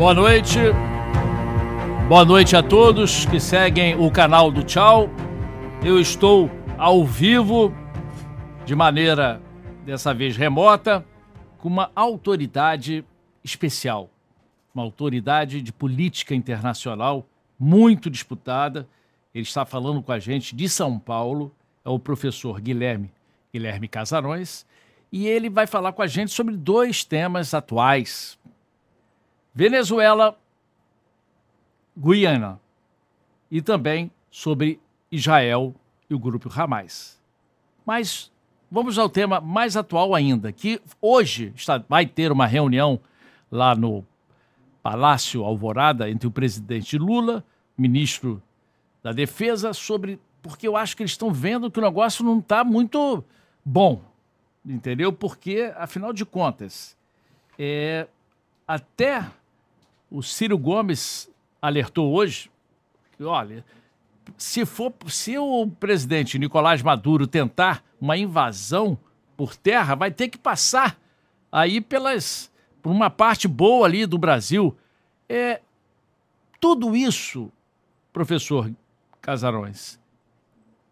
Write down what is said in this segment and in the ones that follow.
Boa noite. Boa noite a todos que seguem o canal do Tchau. Eu estou ao vivo, de maneira dessa vez remota, com uma autoridade especial, uma autoridade de política internacional muito disputada. Ele está falando com a gente de São Paulo, é o professor Guilherme Guilherme Casarões, e ele vai falar com a gente sobre dois temas atuais: Venezuela, Guiana e também sobre Israel e o grupo Hamas. Mas vamos ao tema mais atual ainda, que hoje está, vai ter uma reunião lá no Palácio Alvorada entre o presidente Lula, ministro da Defesa, sobre. Porque eu acho que eles estão vendo que o negócio não está muito bom, entendeu? Porque, afinal de contas, é, até o Ciro Gomes alertou hoje que, olha, se for se o presidente Nicolás Maduro tentar uma invasão por terra, vai ter que passar aí pelas por uma parte boa ali do Brasil. É tudo isso, professor Casarões,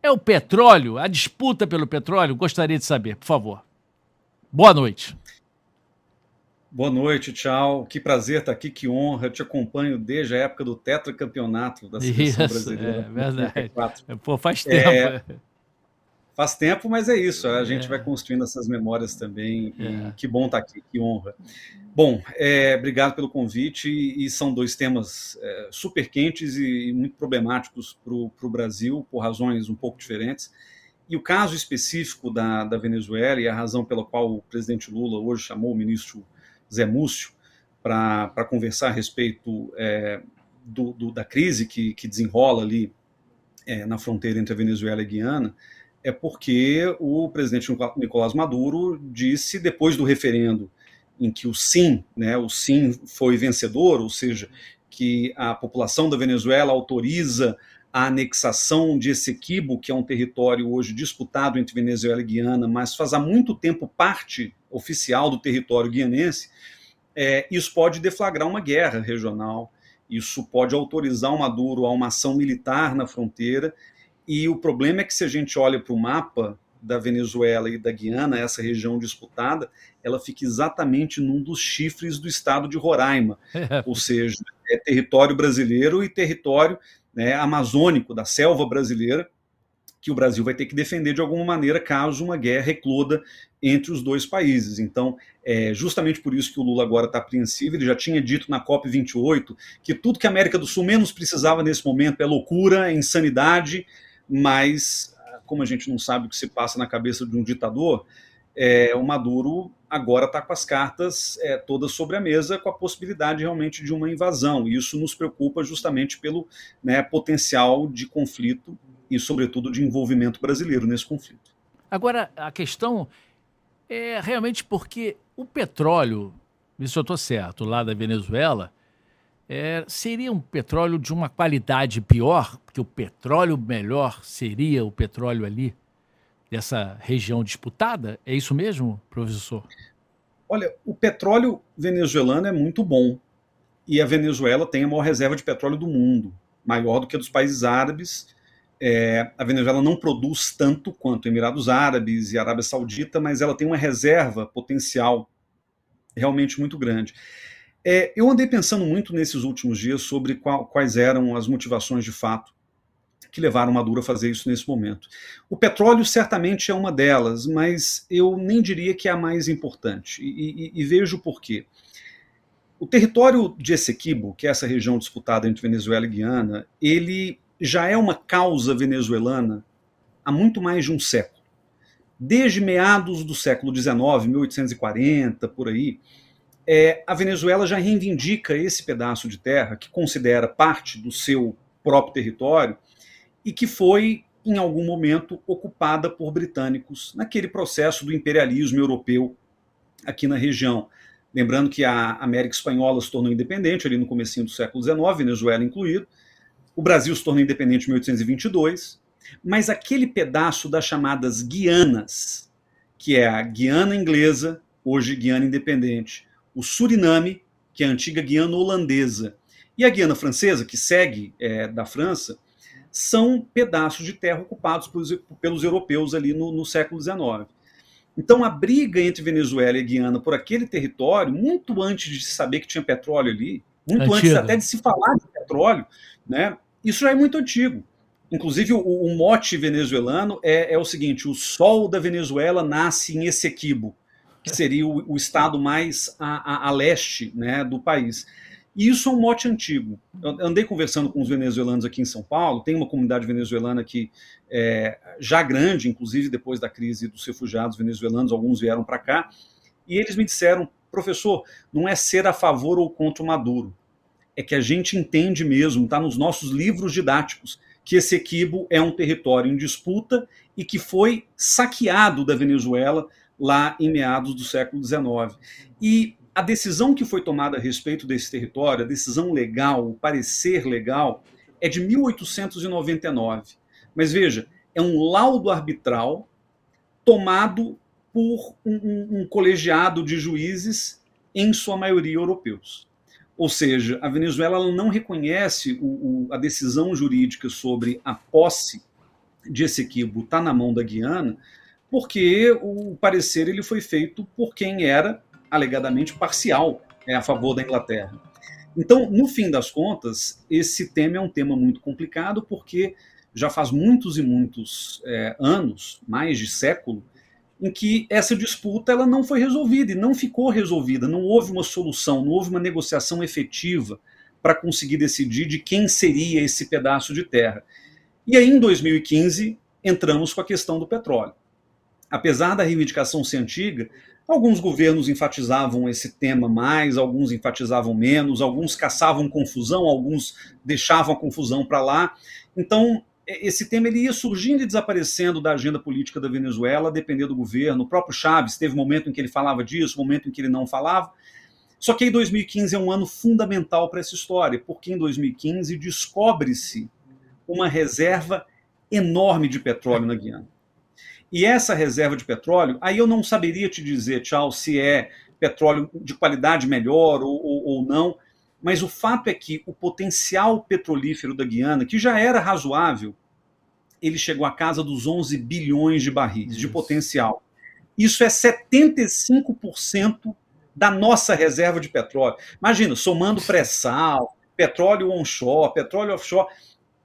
é o petróleo, a disputa pelo petróleo? Gostaria de saber, por favor. Boa noite. Boa noite, tchau. Que prazer estar aqui, que honra. Eu te acompanho desde a época do tetracampeonato da seleção isso, brasileira. É verdade. Pô, faz tempo. É, faz tempo, mas é isso. A gente é. vai construindo essas memórias também. É. que bom estar aqui, que honra. Bom, é, obrigado pelo convite. E são dois temas é, super quentes e muito problemáticos para o Brasil, por razões um pouco diferentes. E o caso específico da, da Venezuela e a razão pela qual o presidente Lula hoje chamou o ministro Zé Múcio para conversar a respeito é, do, do, da crise que, que desenrola ali é, na fronteira entre a Venezuela e a Guiana, é porque o presidente Nicolás Maduro disse, depois do referendo em que o sim, né, o sim foi vencedor, ou seja, que a população da Venezuela autoriza a anexação de Essequibo, que é um território hoje disputado entre Venezuela e Guiana, mas faz há muito tempo parte oficial do território guianense, é, isso pode deflagrar uma guerra regional, isso pode autorizar o Maduro a uma ação militar na fronteira, e o problema é que se a gente olha para o mapa da Venezuela e da Guiana, essa região disputada, ela fica exatamente num dos chifres do estado de Roraima, ou seja, é território brasileiro e território né, amazônico da selva brasileira, que o Brasil vai ter que defender de alguma maneira caso uma guerra ecloda entre os dois países. Então, é justamente por isso que o Lula agora está apreensivo. Ele já tinha dito na COP28 que tudo que a América do Sul menos precisava nesse momento é loucura, é insanidade, mas como a gente não sabe o que se passa na cabeça de um ditador, é, o Maduro agora está com as cartas é, todas sobre a mesa, com a possibilidade realmente de uma invasão. E isso nos preocupa justamente pelo né, potencial de conflito e, sobretudo, de envolvimento brasileiro nesse conflito. Agora, a questão é realmente porque o petróleo, se eu estou certo, lá da Venezuela, é, seria um petróleo de uma qualidade pior, porque o petróleo melhor seria o petróleo ali dessa região disputada? É isso mesmo, professor? Olha, o petróleo venezuelano é muito bom. E a Venezuela tem a maior reserva de petróleo do mundo, maior do que a dos países árabes. É, a Venezuela não produz tanto quanto Emirados Árabes e Arábia Saudita, mas ela tem uma reserva potencial realmente muito grande. É, eu andei pensando muito nesses últimos dias sobre qual, quais eram as motivações de fato que levaram Maduro a fazer isso nesse momento. O petróleo certamente é uma delas, mas eu nem diria que é a mais importante. E, e, e vejo por quê. O território de Essequibo, que é essa região disputada entre Venezuela e Guiana, ele já é uma causa venezuelana há muito mais de um século. Desde meados do século XIX, 1840, por aí, é, a Venezuela já reivindica esse pedaço de terra, que considera parte do seu próprio território, e que foi, em algum momento, ocupada por britânicos naquele processo do imperialismo europeu aqui na região. Lembrando que a América Espanhola se tornou independente ali no começo do século XIX, Venezuela incluído. O Brasil se tornou independente em 1822, mas aquele pedaço das chamadas Guianas, que é a Guiana inglesa, hoje Guiana independente, o Suriname, que é a antiga Guiana holandesa. E a Guiana francesa, que segue é, da França, são pedaços de terra ocupados pelos, pelos europeus ali no, no século XIX. Então, a briga entre Venezuela e Guiana por aquele território, muito antes de se saber que tinha petróleo ali, muito Antigo. antes até de se falar de petróleo, né, isso já é muito antigo. Inclusive, o, o mote venezuelano é, é, o seguinte: o sol da Venezuela nasce em Essequibo, que seria o, o estado mais a, a, a leste né, do país. E isso é um mote antigo. Eu andei conversando com os venezuelanos aqui em São Paulo, tem uma comunidade venezuelana que é, já grande, inclusive depois da crise dos refugiados venezuelanos, alguns vieram para cá, e eles me disseram, professor, não é ser a favor ou contra o Maduro, é que a gente entende mesmo, está nos nossos livros didáticos, que esse Equibo é um território em disputa e que foi saqueado da Venezuela lá em meados do século XIX. E a decisão que foi tomada a respeito desse território, a decisão legal, o parecer legal, é de 1899. Mas veja, é um laudo arbitral tomado por um, um, um colegiado de juízes, em sua maioria europeus. Ou seja, a Venezuela não reconhece o, o, a decisão jurídica sobre a posse de Essequibo está na mão da Guiana, porque o parecer ele foi feito por quem era alegadamente parcial é, a favor da Inglaterra. Então, no fim das contas, esse tema é um tema muito complicado, porque já faz muitos e muitos é, anos, mais de século, em que essa disputa ela não foi resolvida e não ficou resolvida, não houve uma solução, não houve uma negociação efetiva para conseguir decidir de quem seria esse pedaço de terra. E aí, em 2015, entramos com a questão do petróleo. Apesar da reivindicação ser antiga, Alguns governos enfatizavam esse tema mais, alguns enfatizavam menos, alguns caçavam confusão, alguns deixavam a confusão para lá. Então, esse tema ele ia surgindo e desaparecendo da agenda política da Venezuela, dependendo do governo. O próprio Chaves teve momento em que ele falava disso, momento em que ele não falava. Só que em 2015 é um ano fundamental para essa história, porque em 2015 descobre-se uma reserva enorme de petróleo na Guiana. E essa reserva de petróleo, aí eu não saberia te dizer, tchau, se é petróleo de qualidade melhor ou, ou, ou não, mas o fato é que o potencial petrolífero da Guiana, que já era razoável, ele chegou à casa dos 11 bilhões de barris Isso. de potencial. Isso é 75% da nossa reserva de petróleo. Imagina, somando pré-sal, petróleo onshore, petróleo offshore,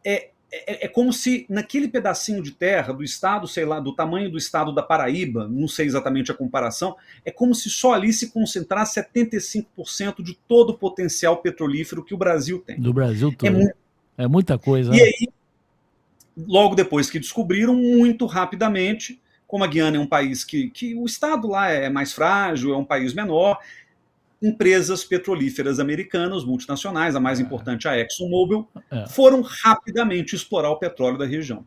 é é, é, como se naquele pedacinho de terra do estado, sei lá, do tamanho do estado da Paraíba, não sei exatamente a comparação, é como se só ali se concentrasse 75% de todo o potencial petrolífero que o Brasil tem. Do Brasil é todo. É, muito... é muita coisa. E né? aí, logo depois que descobriram, muito rapidamente, como a Guiana é um país que, que o estado lá é mais frágil, é um país menor, empresas petrolíferas americanas, multinacionais, a mais é. importante, a ExxonMobil, é. foram rapidamente explorar o petróleo da região,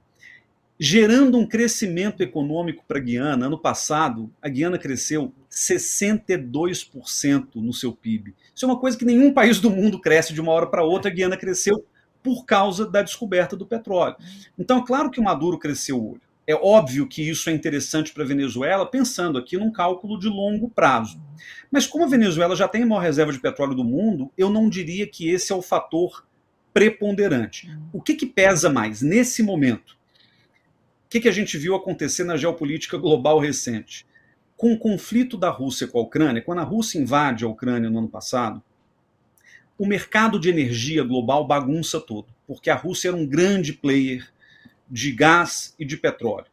gerando um crescimento econômico para a Guiana. Ano passado, a Guiana cresceu 62% no seu PIB. Isso é uma coisa que nenhum país do mundo cresce de uma hora para outra. A Guiana cresceu por causa da descoberta do petróleo. Então, é claro que o Maduro cresceu o olho. É óbvio que isso é interessante para a Venezuela, pensando aqui num cálculo de longo prazo. Mas como a Venezuela já tem a maior reserva de petróleo do mundo, eu não diria que esse é o fator preponderante. O que, que pesa mais nesse momento? O que, que a gente viu acontecer na geopolítica global recente? Com o conflito da Rússia com a Ucrânia, quando a Rússia invade a Ucrânia no ano passado, o mercado de energia global bagunça todo, porque a Rússia era um grande player de gás e de petróleo.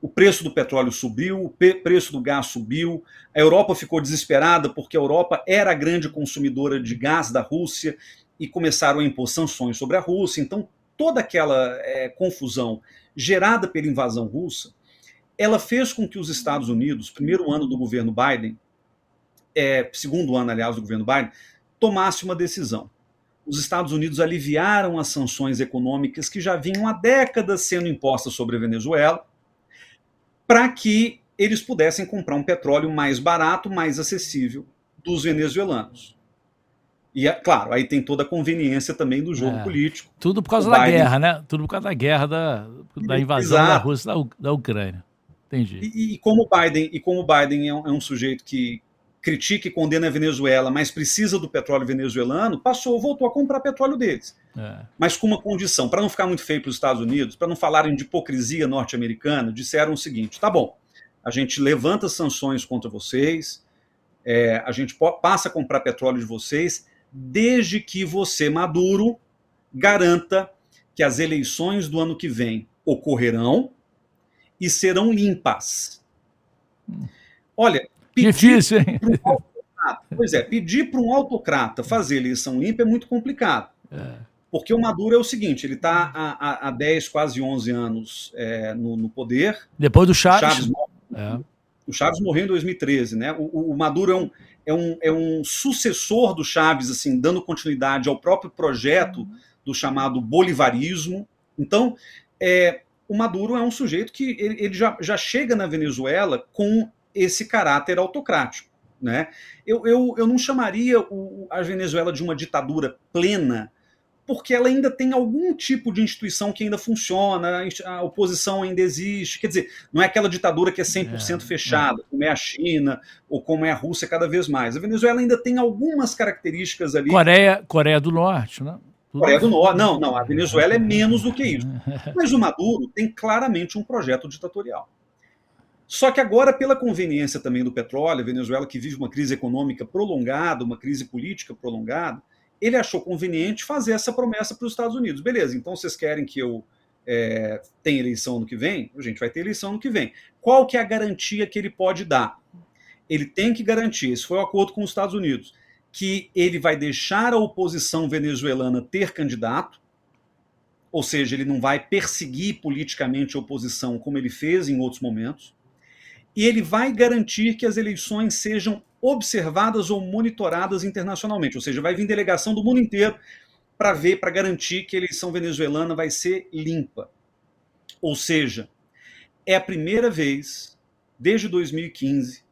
O preço do petróleo subiu, o preço do gás subiu, a Europa ficou desesperada porque a Europa era a grande consumidora de gás da Rússia e começaram a impor sanções sobre a Rússia. Então, toda aquela é, confusão gerada pela invasão russa, ela fez com que os Estados Unidos, primeiro ano do governo Biden, é, segundo ano, aliás, do governo Biden, tomasse uma decisão os Estados Unidos aliviaram as sanções econômicas que já vinham há décadas sendo impostas sobre a Venezuela, para que eles pudessem comprar um petróleo mais barato, mais acessível dos venezuelanos. E, é, claro, aí tem toda a conveniência também do jogo é, político. Tudo por causa da Biden... guerra, né? Tudo por causa da guerra da, da invasão Exato. da Rússia da, da Ucrânia. Entendi. E, e, como Biden, e como Biden é um, é um sujeito que critica e condena a Venezuela, mas precisa do petróleo venezuelano, passou, voltou a comprar petróleo deles. É. Mas com uma condição, para não ficar muito feio para os Estados Unidos, para não falarem de hipocrisia norte-americana, disseram o seguinte: tá bom, a gente levanta sanções contra vocês, é, a gente passa a comprar petróleo de vocês, desde que você, Maduro, garanta que as eleições do ano que vem ocorrerão e serão limpas. Olha, pedir Difícil, hein? Um pois é, pedir para um autocrata fazer eleição limpa é muito complicado. É. Porque o Maduro é o seguinte, ele está há, há 10, quase 11 anos é, no, no, poder. Depois do Chaves. Chaves é. O Chaves morreu em 2013, né? O, o, Maduro é um, é, um, é um sucessor do Chaves, assim, dando continuidade ao próprio projeto do chamado bolivarismo. Então, é, o Maduro é um sujeito que ele, ele já, já chega na Venezuela com esse caráter autocrático. Né? Eu, eu, eu não chamaria o, a Venezuela de uma ditadura plena, porque ela ainda tem algum tipo de instituição que ainda funciona, a oposição ainda existe. Quer dizer, não é aquela ditadura que é 100% é, fechada, é. como é a China ou como é a Rússia cada vez mais. A Venezuela ainda tem algumas características ali. Coreia, Coreia do Norte, né? Coreia do Norte. Não, não, a Venezuela é menos do que isso. Mas o Maduro tem claramente um projeto ditatorial. Só que agora, pela conveniência também do petróleo, a Venezuela que vive uma crise econômica prolongada, uma crise política prolongada, ele achou conveniente fazer essa promessa para os Estados Unidos. Beleza, então vocês querem que eu é, tenha eleição no que vem? A gente vai ter eleição no que vem. Qual que é a garantia que ele pode dar? Ele tem que garantir, esse foi o acordo com os Estados Unidos, que ele vai deixar a oposição venezuelana ter candidato, ou seja, ele não vai perseguir politicamente a oposição como ele fez em outros momentos, e ele vai garantir que as eleições sejam observadas ou monitoradas internacionalmente, ou seja, vai vir delegação do mundo inteiro para ver, para garantir que a eleição venezuelana vai ser limpa. Ou seja, é a primeira vez desde 2015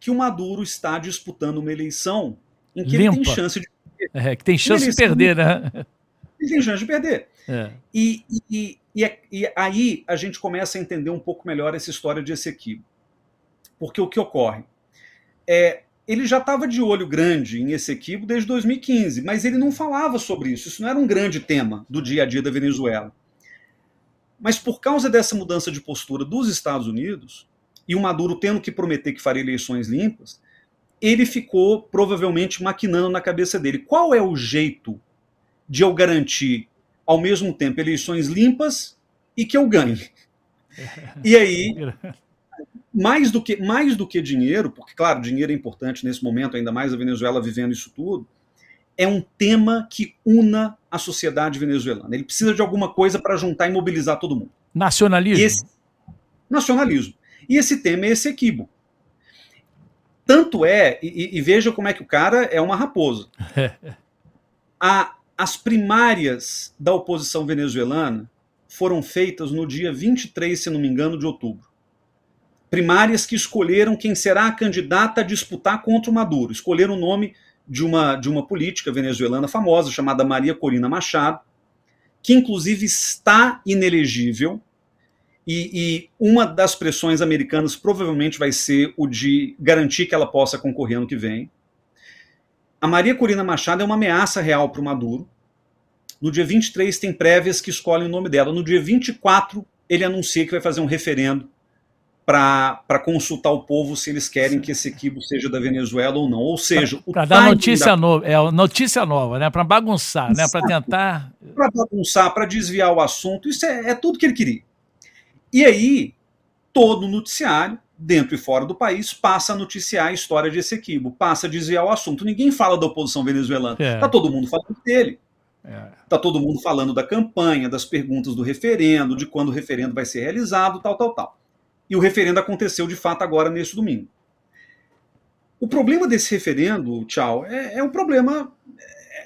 que o Maduro está disputando uma eleição em que Limpa. ele tem chance de perder. É, que tem chance de perder, né? Ele tem chance de perder. É. E, e, e, e, aí a gente começa a entender um pouco melhor essa história de Essequibo. Porque o que ocorre? É, ele já estava de olho grande em Essequibo desde 2015, mas ele não falava sobre isso. Isso não era um grande tema do dia a dia da Venezuela. Mas por causa dessa mudança de postura dos Estados Unidos, e o Maduro tendo que prometer que faria eleições limpas, ele ficou provavelmente maquinando na cabeça dele. Qual é o jeito de eu garantir, ao mesmo tempo, eleições limpas e que eu ganhe? E aí, mais do que, mais do que dinheiro, porque, claro, dinheiro é importante nesse momento, ainda mais a Venezuela vivendo isso tudo, é um tema que una a sociedade venezuelana. Ele precisa de alguma coisa para juntar e mobilizar todo mundo. Nacionalismo. Esse, nacionalismo. E esse tema é esse equívoco. Tanto é, e, e, veja como é que o cara é uma raposa. a, as primárias da oposição venezuelana foram feitas no dia 23, se não me engano, de outubro. Primárias que escolheram quem será a candidata a disputar contra o Maduro. Escolheram o nome de uma, de uma política venezuelana famosa chamada Maria Corina Machado, que inclusive está inelegível e, e, uma das pressões americanas provavelmente vai ser o de garantir que ela possa concorrer ano que vem. A Maria Corina Machado é uma ameaça real para o Maduro. No dia 23 tem prévias que escolhem o nome dela. No dia 24 ele anuncia que vai fazer um referendo para consultar o povo se eles querem que esse equibo seja da Venezuela ou não. Ou seja, para dar notícia da... nova, é notícia nova, né? Para bagunçar, né? Para tentar para bagunçar, para desviar o assunto. Isso é, é tudo que ele queria. E aí, todo o noticiário, dentro e fora do país, passa a noticiar a história de Essequibo, passa a desviar o assunto. Ninguém fala da oposição venezuelana. Está é. Tá todo mundo falando dele. Está é. Tá todo mundo falando da campanha, das perguntas do referendo, de quando o referendo vai ser realizado, tal, tal, tal. E o referendo aconteceu de fato agora neste domingo. O problema desse referendo, tchau, é, é um problema.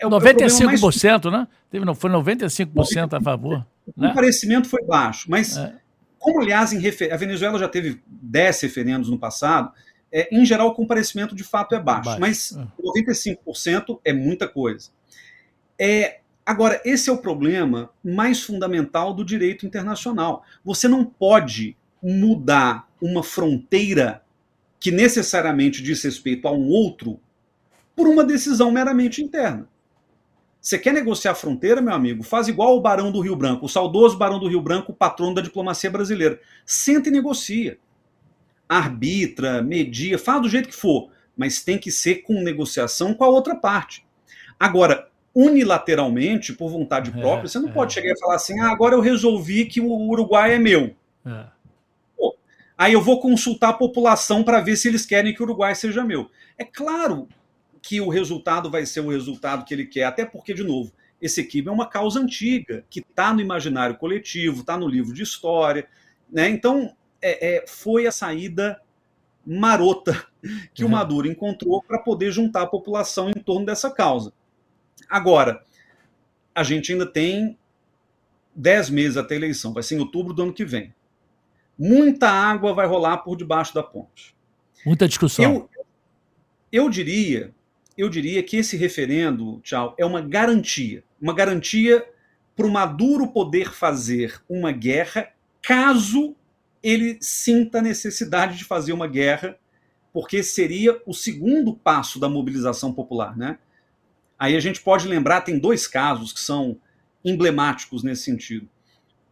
É, 95%, é o problema mais... né? Teve, não, foi 95% a favor. O né? comparecimento foi baixo, mas é. Como, aliás, refer... a Venezuela já teve 10 referendos no passado, é, em geral o comparecimento de fato é baixo, baixo. mas 95% é. é muita coisa. É, agora, esse é o problema mais fundamental do direito internacional. Você não pode mudar uma fronteira que necessariamente diz respeito a um outro por uma decisão meramente interna. Você quer negociar a fronteira, meu amigo? Faz igual o Barão do Rio Branco, o saudoso Barão do Rio Branco, o patrono da diplomacia brasileira. Senta e negocia. Arbitra, media, faz do jeito que for, mas tem que ser com negociação com a outra parte. Agora, unilateralmente, por vontade é, própria, você não é. pode chegar e falar assim: ah, agora eu resolvi que o Uruguai é meu. É. Aí eu vou consultar a população para ver se eles querem que o Uruguai seja meu. É claro que o resultado vai ser o resultado que ele quer, até porque, de novo, esse equipe é uma causa antiga, que está no imaginário coletivo, está no livro de história. Né? Então, é, é, foi a saída marota que uhum. o Maduro encontrou para poder juntar a população em torno dessa causa. Agora, a gente ainda tem 10 meses até a eleição, vai ser em outubro do ano que vem. Muita água vai rolar por debaixo da ponte. Muita discussão. Eu, eu diria eu diria que esse referendo, tchau, é uma garantia. Uma garantia para o Maduro poder fazer uma guerra caso ele sinta a necessidade de fazer uma guerra, porque seria o segundo passo da mobilização popular. Né? Aí a gente pode lembrar, tem dois casos que são emblemáticos nesse sentido.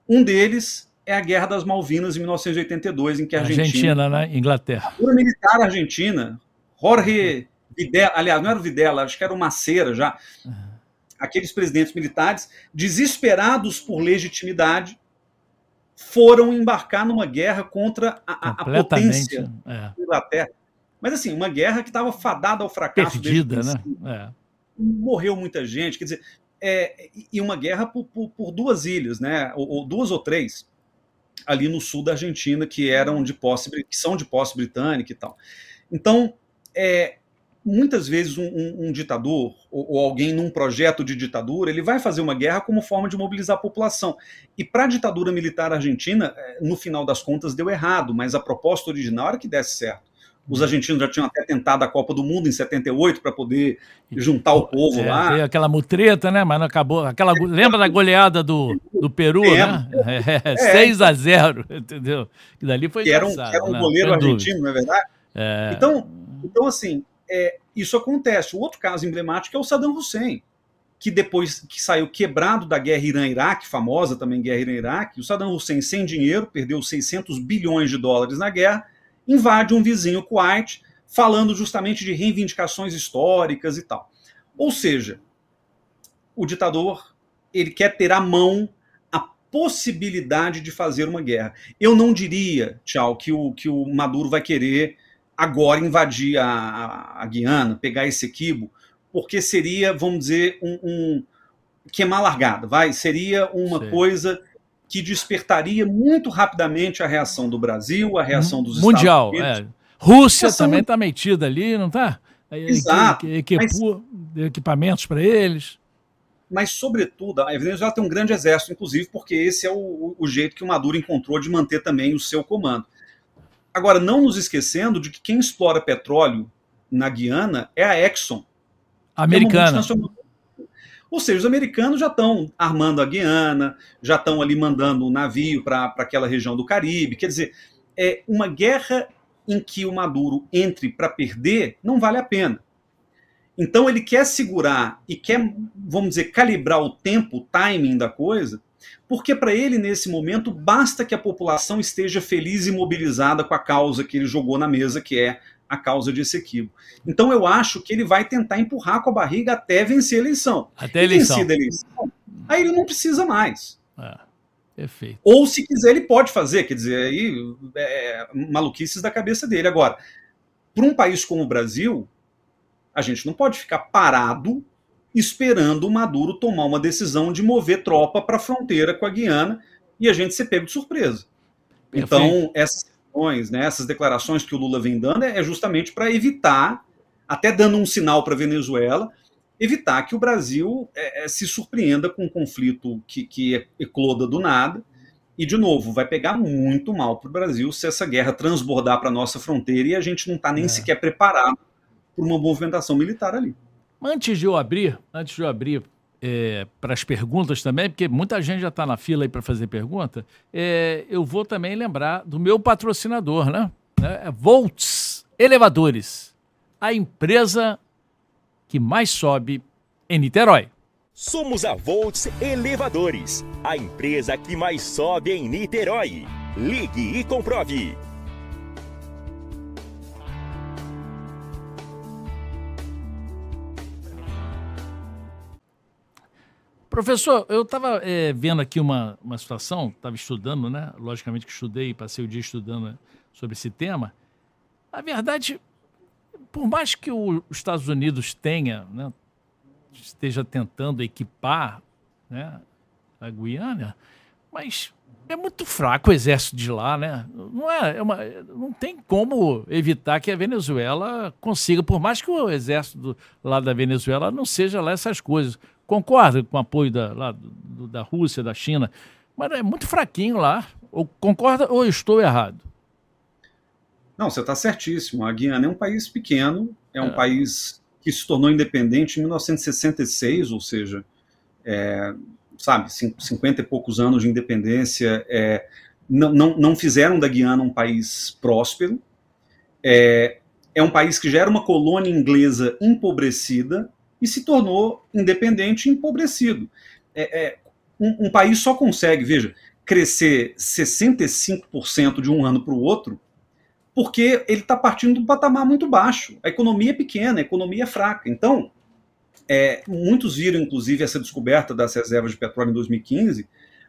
Um deles é a Guerra das Malvinas em 1982, em que a Argentina, Argentina né? Inglaterra. A militar argentina, Jorge Videla, aliás, não era o Videla, acho que era o Maceira já. Aqueles presidentes militares, desesperados por legitimidade, foram embarcar numa guerra contra a, a potência é. da Inglaterra. Mas assim, uma guerra que estava fadada ao fracasso. Perdida, né? É. Morreu muita gente, quer dizer, é, e uma guerra por, por, por duas ilhas, né? Ou, ou, duas ou três, ali no sul da Argentina, que eram de posse, que são de posse britânica e tal. Então, é, muitas vezes um, um, um ditador ou, ou, alguém num projeto de ditadura ele vai fazer uma guerra como forma de mobilizar a população e para a ditadura militar argentina é, no final das contas deu errado mas a proposta original era que desse certo os argentinos já tinham até tentado a Copa do Mundo em 78 para poder juntar o povo é, lá. Veio aquela mutreta, né? Mas não acabou. Aquela, lembra da goleada do, do Peru, né? É, 6 a 0 entendeu? Que dali foi que era um, era um né? goleiro argentino, não é verdade? É... Então, então, assim, é, isso acontece. O outro caso emblemático é o Saddam Hussein, que depois que saiu quebrado da guerra Irã-Iraque, famosa também guerra Irã-Iraque, o Saddam Hussein sem dinheiro, perdeu 600 bilhões de dólares na guerra, invade um vizinho Kuwait, falando justamente de reivindicações históricas e tal. Ou seja, o ditador ele quer ter à mão a possibilidade de fazer uma guerra. Eu não diria, tchau, que o, que o Maduro vai querer agora invadir a, a, Guiana, pegar esse equibo, porque seria, vamos dizer, um, um queimar largada, vai? Seria uma Sim. coisa que despertaria muito rapidamente a reação do Brasil, a reação dos Mundial, Estados Unidos. É. Rússia reação... também está metida ali, não está? Exato. Equipou mas... equipamentos para eles. Mas, sobretudo, a Venezuela tem um grande exército, inclusive, porque esse é o, o jeito que o Maduro encontrou de manter também o seu comando. Agora, não nos esquecendo de que quem explora petróleo na Guiana é a Exxon. Americana. É Ou seja, os americanos já estão armando a Guiana, já estão ali mandando um navio para aquela região do Caribe. Quer dizer, é uma guerra em que o Maduro entre para perder não vale a pena. Então ele quer segurar e quer, vamos dizer, calibrar o tempo, o timing da coisa, porque para ele, nesse momento, basta que a população esteja feliz e mobilizada com a causa que ele jogou na mesa, que é a causa de Essequibo. Então eu acho que ele vai tentar empurrar com a barriga até vencer a eleição. Até a eleição. a eleição aí ele não precisa mais. É, perfeito. Ou se quiser, ele pode fazer, quer dizer, aí é, maluquices da cabeça dele. Agora, para um país como o Brasil, a gente não pode ficar parado esperando o Maduro tomar uma decisão de mover tropa para a fronteira com a Guiana e a gente ser pego de surpresa. Então, essas questões, né, essas declarações que o Lula vem dando é justamente para evitar, até dando um sinal para a Venezuela, evitar que o Brasil é, é, se surpreenda com um conflito que, que ecloda do nada. E, de novo, vai pegar muito mal para o Brasil se essa guerra transbordar para a nossa fronteira e a gente não está nem é. sequer preparado para uma movimentação militar ali. Antes de eu abrir, antes de eu abrir é, para as perguntas também, porque muita gente já está na fila aí para fazer pergunta, é, eu vou também lembrar do meu patrocinador, né? É, Volts Elevadores, a empresa que mais sobe em Niterói. Somos a Volts Elevadores, a empresa que mais sobe em Niterói. Ligue e comprove. Professor, eu estava é, vendo aqui uma, uma situação, estava estudando, né? Logicamente que estudei, passei o dia estudando né, sobre esse tema. A verdade, por mais que os Estados Unidos tenha, né, esteja tentando equipar né, a Guiana, mas é muito fraco o exército de lá, né? Não, é, é uma, não tem como evitar que a Venezuela consiga, por mais que o exército do, lá da Venezuela não seja lá essas coisas. Concordo com o apoio da, lá, do, da Rússia, da China, mas é muito fraquinho lá. Ou, concorda ou estou errado? Não, você está certíssimo. A Guiana é um país pequeno, é um é. país que se tornou independente em 1966, ou seja, é, sabe, 50 e poucos anos de independência, é, não, não, não fizeram da Guiana um país próspero. É, é um país que já era uma colônia inglesa empobrecida e se tornou independente e empobrecido. É, é um, um, país só consegue, veja, crescer 65% de um ano para o outro porque ele está partindo de um patamar muito baixo. A economia é pequena, a economia é fraca. Então, é, muitos viram, inclusive, essa descoberta das reservas de petróleo em 2015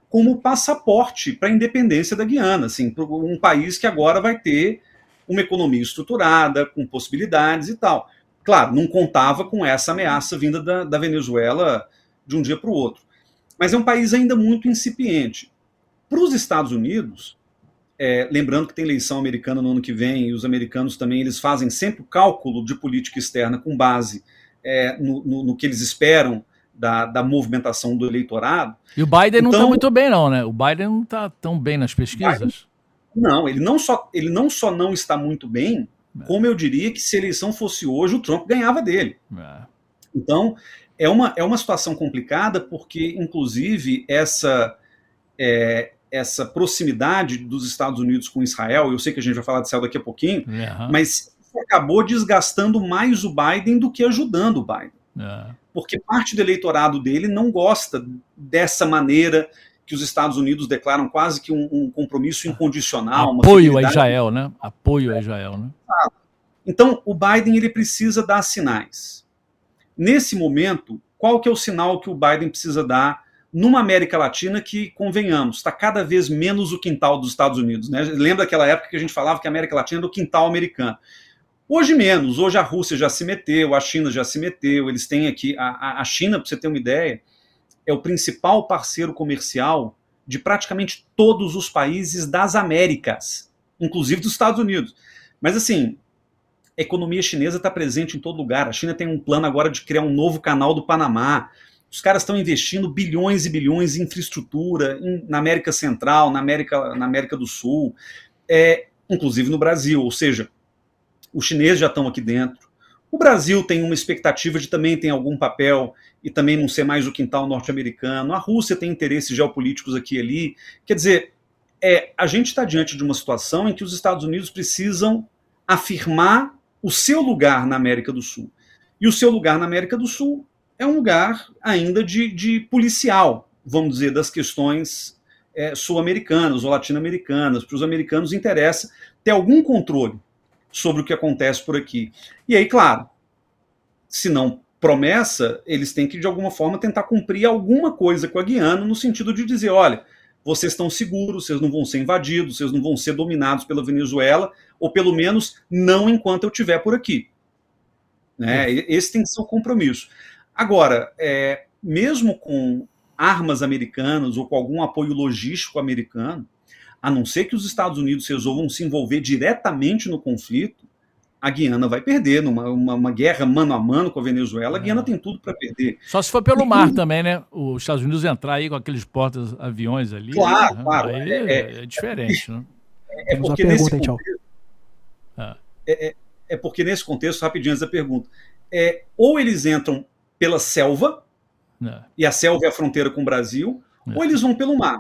como passaporte para a independência da Guiana, assim, um país que agora vai ter uma economia estruturada, com possibilidades e tal. Claro, não contava com essa ameaça vinda da, da Venezuela de um dia para o outro. Mas é um país ainda muito incipiente. Para os Estados Unidos, é, lembrando que tem eleição americana no ano que vem e os americanos também eles fazem sempre o cálculo de política externa com base é, no, no, no, que eles esperam da, da, movimentação do eleitorado. E o Biden então, não está muito bem, não, né? O Biden não está tão bem nas pesquisas. Biden, não, ele não, só, ele não só não está muito bem, é. como eu diria que se a eleição fosse hoje, o Trump ganhava dele. É. Então, é uma, é uma situação complicada, porque, inclusive, essa. É, essa proximidade dos Estados Unidos com Israel, eu sei que a gente vai falar de Israel daqui a pouquinho, uhum. mas acabou desgastando mais o Biden do que ajudando o Biden. Uhum. Porque parte do eleitorado dele não gosta dessa maneira que os Estados Unidos declaram quase que um, um compromisso incondicional. Apoio a Israel, né? Apoio a Israel, né? Então, o Biden ele precisa dar sinais. Nesse momento, qual que é o sinal que o Biden precisa dar numa América Latina que, convenhamos, está cada vez menos o quintal dos Estados Unidos. Né? Lembra daquela época que a gente falava que a América Latina era o quintal americano. Hoje menos, hoje a Rússia já se meteu, a China já se meteu, eles têm aqui. A, a China, para você ter uma ideia, é o principal parceiro comercial de praticamente todos os países das Américas, inclusive dos Estados Unidos. Mas assim, a economia chinesa está presente em todo lugar. A China tem um plano agora de criar um novo canal do Panamá. Os caras estão investindo bilhões e bilhões em infraestrutura em, na América Central, na América, na América do Sul, é, inclusive no Brasil. Ou seja, os chineses já estão aqui dentro. O Brasil tem uma expectativa de também ter algum papel e também não ser mais o quintal norte-americano. A Rússia tem interesses geopolíticos aqui e ali. Quer dizer, é, a gente está diante de uma situação em que os Estados Unidos precisam afirmar o seu lugar na América do Sul. E o seu lugar na América do Sul é um lugar ainda de, de policial, vamos dizer, das questões é, sul-americanas ou latino-americanas. Para os americanos interessa ter algum controle sobre o que acontece por aqui. E aí, claro, se não promessa, eles têm que, de alguma forma, tentar cumprir alguma coisa com a Guiana, no sentido de dizer: olha, vocês estão seguros, vocês não vão ser invadidos, vocês não vão ser dominados pela Venezuela, ou pelo menos não enquanto eu estiver por aqui. Né? Esse tem que ser o compromisso. Agora, é, mesmo com armas americanas ou com algum apoio logístico americano, a não ser que os Estados Unidos resolvam se envolver diretamente no conflito, a Guiana vai perder numa uma, uma guerra mano a mano com a Venezuela. A é. Guiana tem tudo para perder. Só se for pelo mar também, né? Os Estados Unidos entrar aí com aqueles portas-aviões ali. Claro, né? claro. Aí é, é, é diferente, né? É, porque nesse contexto, ah. é, é, porque nesse contexto, rapidinho antes da pergunta, é, ou eles entram pela selva, é. e a selva é a fronteira com o Brasil, é. ou eles vão pelo mar.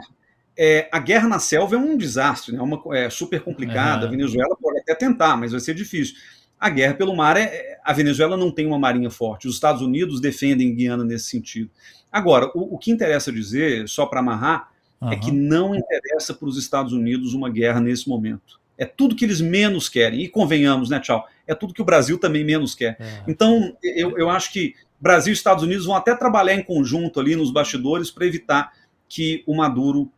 É, a guerra na selva é um desastre, né? é, uma, é super complicada. A Venezuela pode até tentar, mas vai ser difícil. a guerra pelo mar é. A Venezuela não tem uma marinha forte. Os Estados Unidos defendem Guiana nesse sentido. Agora, o, o que interessa dizer, só para amarrar, uhum. é que não interessa para os Estados Unidos uma guerra nesse momento. É tudo que eles menos querem. E convenhamos, né, tchau? É tudo que o Brasil também menos quer. É. Então, eu, eu acho que Brasil e Estados Unidos vão até trabalhar em conjunto ali nos bastidores para evitar que o Maduro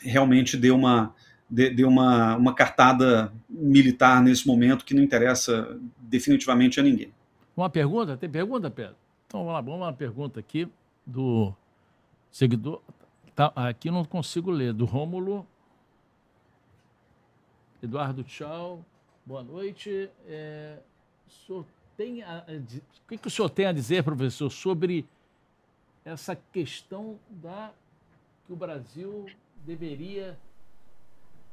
realmente dê uma, dê uma, uma cartada militar nesse momento que não interessa definitivamente a ninguém. Uma pergunta? Tem pergunta, Pedro? Então vamos lá, vamos uma pergunta aqui do seguidor. Tá, aqui não consigo ler, do Rômulo. Eduardo, tchau. Boa noite. É, o tem a, o que, que o senhor tem a dizer, professor, sobre essa questão da que o Brasil deveria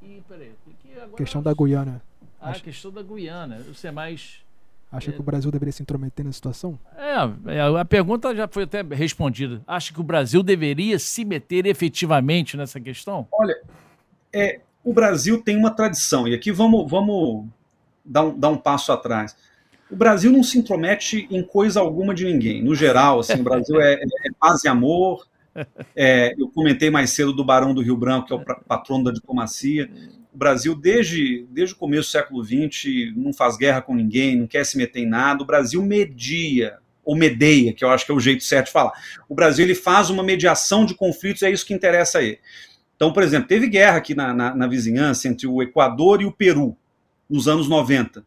e peraí, que agora questão da Guiana. Ah, a questão da Guiana. Você é mais Acha é... que o Brasil deveria se intrometer na situação? É, é, a pergunta já foi até respondida. Acha que o Brasil deveria se meter efetivamente nessa questão? Olha, é, o Brasil tem uma tradição, e aqui vamos, vamos dar, um, dar um passo atrás. O Brasil não se intromete em coisa alguma de ninguém. No geral, assim, o Brasil é, é, é paz e amor. É, eu comentei mais cedo do Barão do Rio Branco, que é o patrono da diplomacia. O Brasil, desde, desde o começo do século XX, não faz guerra com ninguém, não quer se meter em nada. O Brasil media, ou medeia, que eu acho que é o jeito certo de falar. O Brasil ele faz uma mediação de conflitos, é isso que interessa a ele. Então, por exemplo, teve guerra aqui na, na, na vizinhança entre o Equador e o Peru, nos anos 90.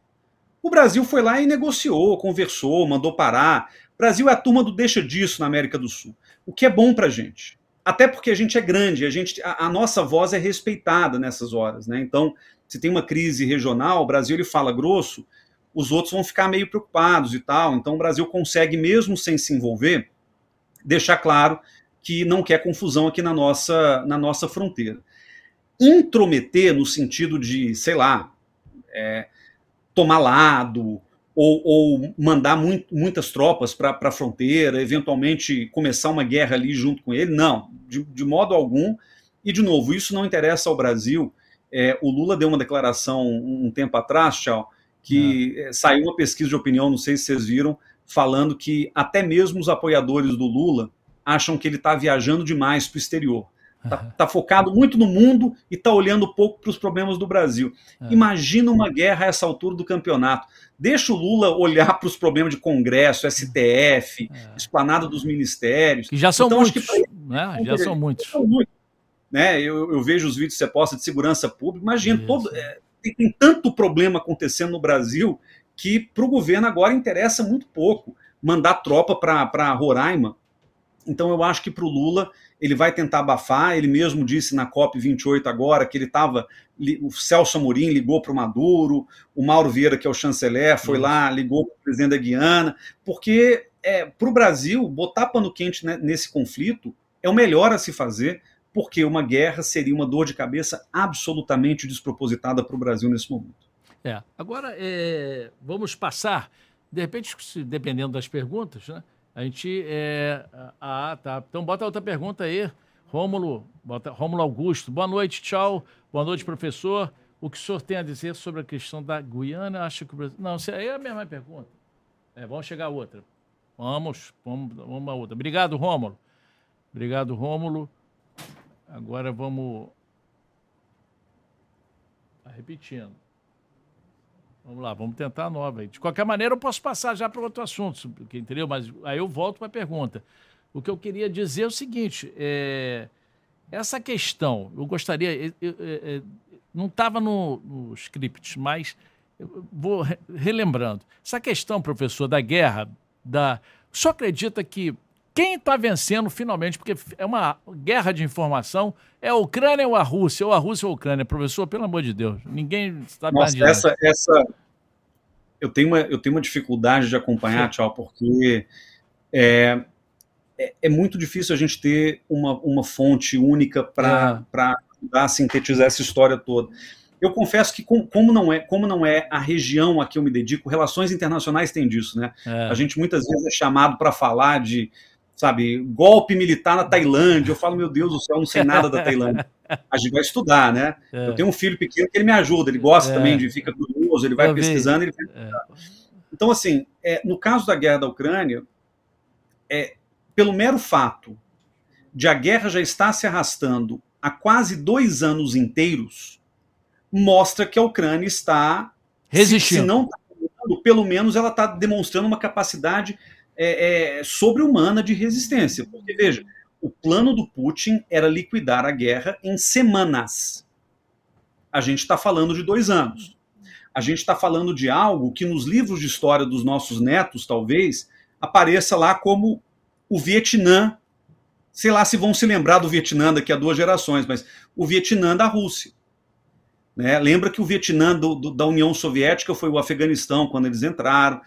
O Brasil foi lá e negociou, conversou, mandou parar. O Brasil é a turma do deixa disso na América do Sul, o que é bom para a gente. Até porque a gente é grande, a, gente, a, a, nossa voz é respeitada nessas horas. Né? Então, se tem uma crise regional, o Brasil ele fala grosso, os outros vão ficar meio preocupados e tal. Então, o Brasil consegue, mesmo sem se envolver, deixar claro que não quer confusão aqui na nossa, na nossa fronteira. Intrometer no sentido de, sei lá, é, tomar lado ou, ou mandar muito, muitas tropas para a fronteira, eventualmente começar uma guerra ali junto com ele. Não, de, de modo algum. E, de novo, isso não interessa ao Brasil. É, o Lula deu uma declaração um tempo atrás, tchau, que é. saiu uma pesquisa de opinião, não sei se vocês viram, falando que até mesmo os apoiadores do Lula acham que ele está viajando demais para o exterior. Está tá focado muito no mundo e está olhando pouco para os problemas do Brasil. É. Imagina uma guerra a essa altura do campeonato. Deixa o Lula olhar para os problemas de Congresso, STF, é. esplanada dos ministérios. Que já são então, muitos. Né? Já são muitos. São muitos. Né? Eu, eu, vejo os vídeos que você posta de segurança pública. Imagina, todo, é, tem, tem tanto problema acontecendo no Brasil que para o governo agora interessa muito pouco mandar tropa para Roraima. Então eu acho que para o Lula ele vai tentar abafar. Ele mesmo disse na COP28 agora que ele estava. O Celso Amorim ligou para o Maduro, o Mauro Vieira, que é o chanceler, foi Isso. lá, ligou para o presidente da Guiana, porque é, para o Brasil, botar pano quente nesse conflito é o melhor a se fazer, porque uma guerra seria uma dor de cabeça absolutamente despropositada para o Brasil nesse momento. É. Agora, é, vamos passar, de repente, dependendo das perguntas, né? A gente. É... Ah, tá. Então bota outra pergunta aí. Rômulo, bota... Rômulo Augusto. Boa noite, tchau. Boa noite, professor. O que o senhor tem a dizer sobre a questão da Guiana? Acho que o Brasil. Não, aí é a mesma pergunta. É, vamos chegar a outra. Vamos, vamos, vamos a outra. Obrigado, Rômulo. Obrigado, Rômulo. Agora vamos. Tá repetindo. Vamos lá, vamos tentar a nova. De qualquer maneira, eu posso passar já para outro assunto, entendeu? Mas aí eu volto para a pergunta. O que eu queria dizer é o seguinte: é, essa questão, eu gostaria. Eu, eu, eu, não estava no, no script, mas vou relembrando. Essa questão, professor, da guerra, da. Só acredita que quem está vencendo finalmente, porque é uma guerra de informação, é a Ucrânia ou a Rússia, ou a Rússia ou a Ucrânia. Professor, pelo amor de Deus, ninguém está Nossa, essa, essa eu tenho uma, eu tenho uma dificuldade de acompanhar, tchau, porque é, é, é, muito difícil a gente ter uma, uma fonte única para é. sintetizar essa história toda. Eu confesso que com, como não é como não é a região a que eu me dedico, relações internacionais tem disso, né? É. A gente muitas vezes é chamado para falar de sabe, golpe militar na Tailândia. Eu falo, meu Deus do céu, eu não sei nada da Tailândia. A gente vai estudar, né? É. Eu tenho um filho pequeno que ele me ajuda, ele gosta é. também de fica curioso ele vai pesquisando. Ele... É. Então, assim, é, no caso da guerra da Ucrânia, é, pelo mero fato de a guerra já estar se arrastando há quase dois anos inteiros, mostra que a Ucrânia está resistindo. Se, se não pelo menos ela está demonstrando uma capacidade é, é, sobre-humana de resistência. Porque, veja, o plano do Putin era liquidar a guerra em semanas. A gente está falando de dois anos. A gente está falando de algo que nos livros de história dos nossos netos, talvez, apareça lá como o Vietnã. Sei lá se vão se lembrar do Vietnã daqui a duas gerações, mas o Vietnã da Rússia. Né? Lembra que o Vietnã do, do, da União Soviética foi o Afeganistão quando eles entraram,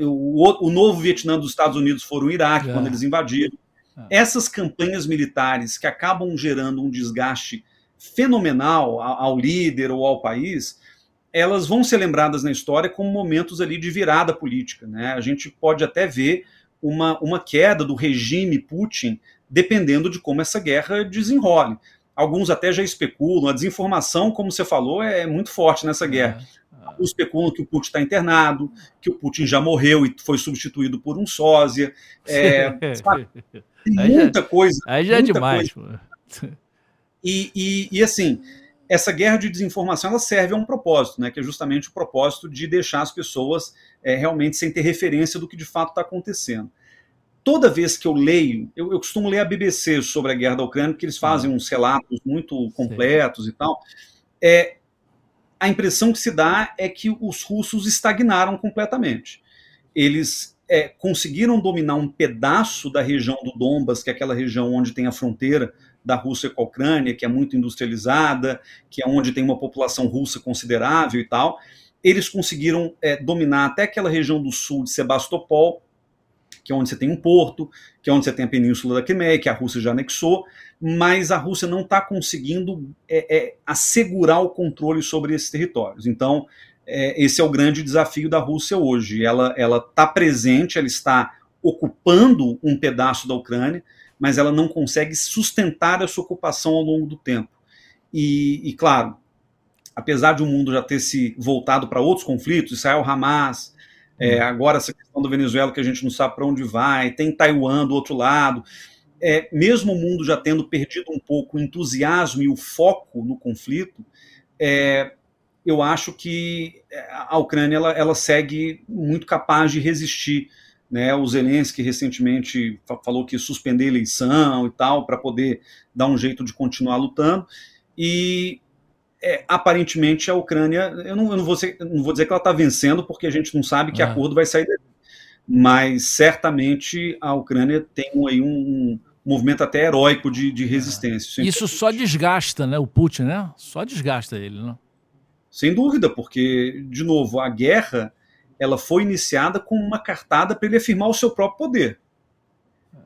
o, o novo Vietnã dos Estados Unidos foi o Iraque é. quando eles invadiram. É. Essas campanhas militares que acabam gerando um desgaste fenomenal ao, líder ou ao país, elas vão ser lembradas na história como momentos ali de virada política. Né? A gente pode até ver uma, uma queda do regime Putin dependendo de como essa guerra desenrole. Alguns até já especulam, a desinformação, como você falou, é muito forte nessa guerra. É. Alguns especulam que o Putin está internado, que o Putin já morreu e foi substituído por um sósia. É, tem muita coisa. Aí já é demais. E, e, e, assim, essa guerra de desinformação ela serve a um propósito, né, que é justamente o propósito de deixar as pessoas é, realmente sem ter referência do que de fato está acontecendo toda vez que eu leio, eu, eu, costumo ler a BBC sobre a guerra da Ucrânia, porque eles fazem uns relatos muito completos Sim. e tal. É, a impressão que se dá é que os russos estagnaram completamente. Eles é, conseguiram dominar um pedaço da região do Donbas, que é aquela região onde tem a fronteira da Rússia com a Ucrânia, que é muito industrializada, que é onde tem uma população russa considerável e tal. Eles conseguiram é, dominar até aquela região do sul de Sebastopol, que é onde você tem um porto, que é onde você tem a península da Crimeia, que a Rússia já anexou, mas a Rússia não está conseguindo é, é, assegurar o controle sobre esses territórios. Então, é, esse é o grande desafio da Rússia hoje. Ela está presente, ela está ocupando um pedaço da Ucrânia, mas ela não consegue sustentar essa ocupação ao longo do tempo. E, e claro, apesar de o mundo já ter se voltado para outros conflitos, Israel-Hamas, é, agora, essa questão do Venezuela, que a gente não sabe para onde vai, tem Taiwan do outro lado. É, mesmo o mundo já tendo perdido um pouco o entusiasmo e o foco no conflito, é, eu acho que a Ucrânia ela, ela segue muito capaz de resistir. Né? O Zelensky recentemente falou que suspender a eleição e tal, para poder dar um jeito de continuar lutando. E é, aparentemente a Ucrânia, eu não, eu não, vou, ser, não vou dizer que ela está vencendo, porque a gente não sabe que é. acordo vai sair dali. Mas certamente a Ucrânia tem aí um, um movimento até heróico de, de resistência. Isso, Isso só desgasta né, o Putin, né? Só desgasta ele, né? Sem dúvida, porque, de novo, a guerra ela foi iniciada com uma cartada para ele afirmar o seu próprio poder.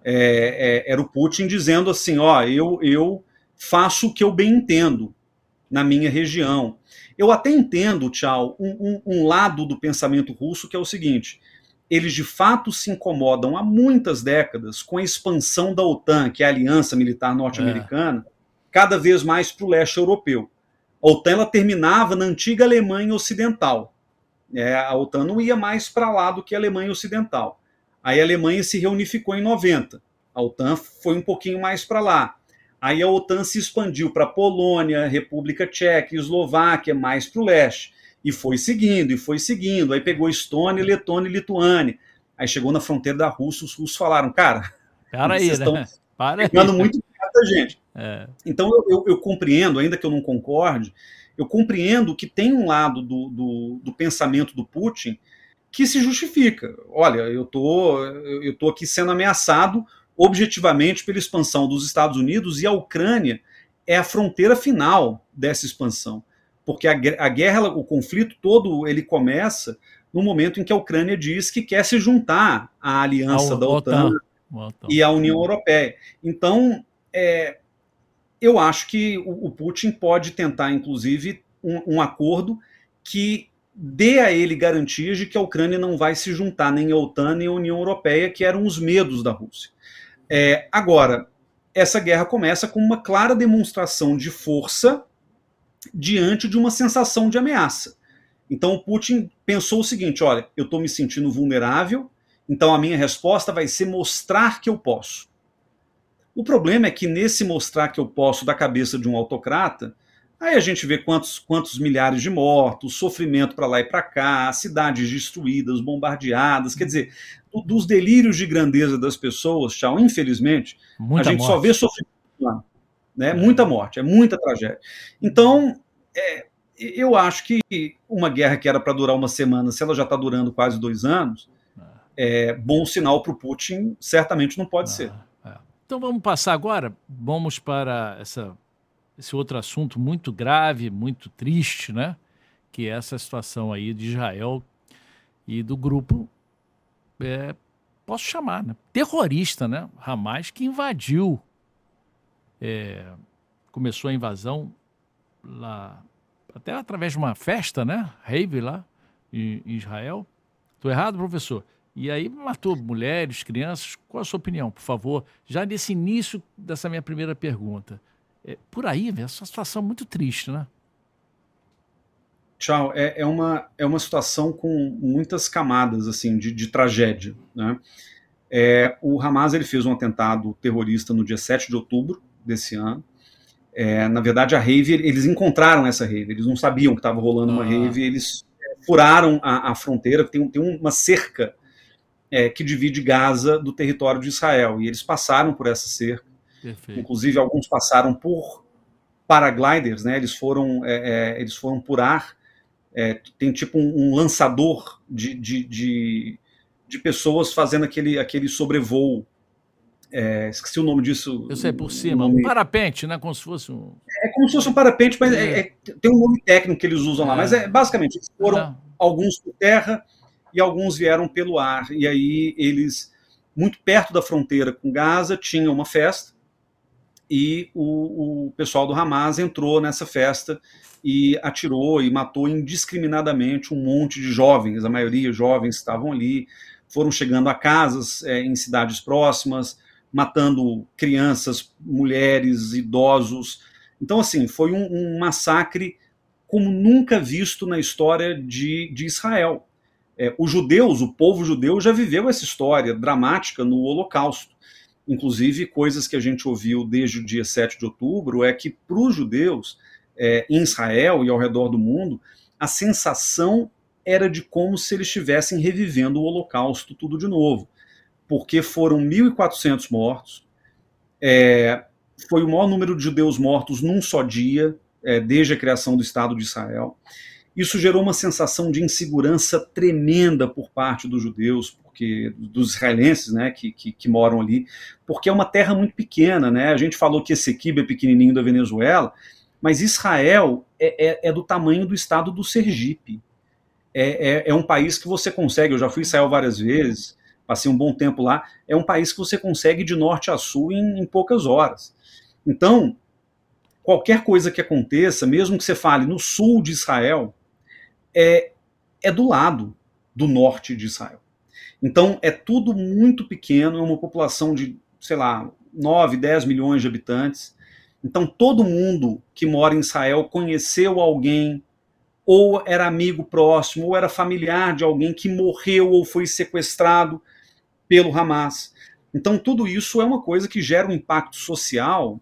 É, é, era o Putin dizendo assim: ó, eu, eu faço o que eu bem entendo na minha região. Eu até entendo, Tchau, um, um, um, lado do pensamento russo que é o seguinte: eles de fato se incomodam há muitas décadas com a expansão da OTAN, que é a Aliança Militar Norte-Americana, é. cada vez mais para o leste europeu. A OTAN ela terminava na antiga Alemanha Ocidental. É, a OTAN não ia mais para lá do que a Alemanha Ocidental. Aí a Alemanha se reunificou em 90. A OTAN foi um pouquinho mais para lá. Aí a OTAN se expandiu para Polônia, República Tcheca, Eslováquia, mais para o leste. E foi seguindo, e foi seguindo. Aí pegou Estônia, Letônia e Lituânia. Aí chegou na fronteira da Rússia, os russos falaram, cara, Para aí, estão né? Para pegando muito perto da gente. É. Então eu, eu, eu, compreendo, ainda que eu não concorde, eu compreendo que tem um lado do, do, do pensamento do Putin que se justifica. Olha, eu tô, eu tô aqui sendo ameaçado objetivamente pela expansão dos Estados Unidos e a Ucrânia é a fronteira final dessa expansão, porque a, a guerra, o conflito todo, ele começa no momento em que a Ucrânia diz que quer se juntar à aliança da OTAN, OTAN, e à União Europeia. Então, é, eu acho que o, o, Putin pode tentar, inclusive, um, um acordo que dê a ele garantias de que a Ucrânia não vai se juntar nem à OTAN nem à União Europeia, que eram os medos da Rússia. É, agora, essa guerra começa com uma clara demonstração de força diante de uma sensação de ameaça. Então o Putin pensou o seguinte: olha, eu estou me sentindo vulnerável, então a minha resposta vai ser mostrar que eu posso. O problema é que nesse mostrar que eu posso da cabeça de um autocrata, aí a gente vê quantos, quantos milhares de mortos, sofrimento para lá e para cá, cidades destruídas, bombardeadas, quer dizer, dos delírios de grandeza das pessoas, tchau, infelizmente, Muita a gente morte. só vê sofrimento lá. Né? Muita morte, é muita tragédia. Então, é, eu acho que uma guerra que era para durar uma semana, se ela já está durando quase dois anos, é, bom sinal para o Putin certamente não pode ah, ser. É. Então vamos passar agora, vamos para essa, esse outro assunto muito grave, muito triste, né? Que é essa situação aí de Israel e do grupo, é, posso chamar, né? Terrorista, né? Hamas que invadiu é, começou a invasão lá, até através de uma festa, né? Rave lá em, Israel. Estou errado, professor? E aí matou mulheres, crianças. Qual a sua opinião, por favor? Já nesse início dessa minha primeira pergunta. É, por aí, é essa situação muito triste, né? Tchau, é, é, uma, é uma situação com muitas camadas assim de, de tragédia. Né? É, o Hamas ele fez um atentado terrorista no dia 7 de outubro, desse ano. É, na verdade, a rave, eles encontraram essa rave, eles não sabiam que estava rolando uma ah. rave, eles é, furaram a, a fronteira, tem, tem uma cerca é, que divide Gaza do território de Israel, e eles passaram por essa cerca. Perfeito. Inclusive, alguns passaram por paragliders, né? Eles foram, é, é, eles foram por ar. É, tem tipo um, um lançador de, de, de, de, pessoas fazendo aquele, aquele sobrevoo é, esqueci o nome disso. Eu sei, por cima. Nome... Um parapente, né? Como se fosse um. É como se fosse um parapente, mas é. É, é tem um nome técnico que eles usam lá. É. Mas é basicamente, eles foram ah. alguns por terra e alguns vieram pelo ar. E aí eles, muito perto da fronteira com Gaza, tinha uma festa. E o, o pessoal do Hamas entrou nessa festa e atirou e matou indiscriminadamente um monte de jovens, a maioria jovens estavam ali, foram chegando a casas é, em cidades próximas, matando crianças, mulheres, idosos. Então, assim, foi um, um massacre como nunca visto na história de, de Israel. É, os judeus, o povo judeu, já viveu essa história dramática no Holocausto. Inclusive, coisas que a gente ouviu desde o dia 7 de outubro é que, para os judeus, é, em Israel e ao redor do mundo, a sensação era de como se eles estivessem revivendo o Holocausto tudo de novo porque foram 1.400 mortos. É, foi o maior número de judeus mortos num só dia, é, desde a criação do Estado de Israel. Isso gerou uma sensação de insegurança tremenda por parte dos judeus, porque dos israelenses, né, que, que, que, moram ali, porque é uma terra muito pequena, né? A gente falou que esse Equibe é pequenininho da Venezuela, mas Israel é, é, é do tamanho do estado do Sergipe. É, é, é, um país que você consegue. Eu já fui a Israel várias vezes passei um bom tempo lá, é um país que você consegue de norte a sul em, em poucas horas. Então, qualquer coisa que aconteça, mesmo que você fale no sul de Israel, é, é do lado do norte de Israel. Então, é tudo muito pequeno, é uma população de, sei lá, 9, 10 milhões de habitantes. Então, todo mundo que mora em Israel conheceu alguém, ou era amigo próximo, ou era familiar de alguém que morreu ou foi sequestrado pelo Hamas. Então, tudo isso é uma coisa que gera um impacto social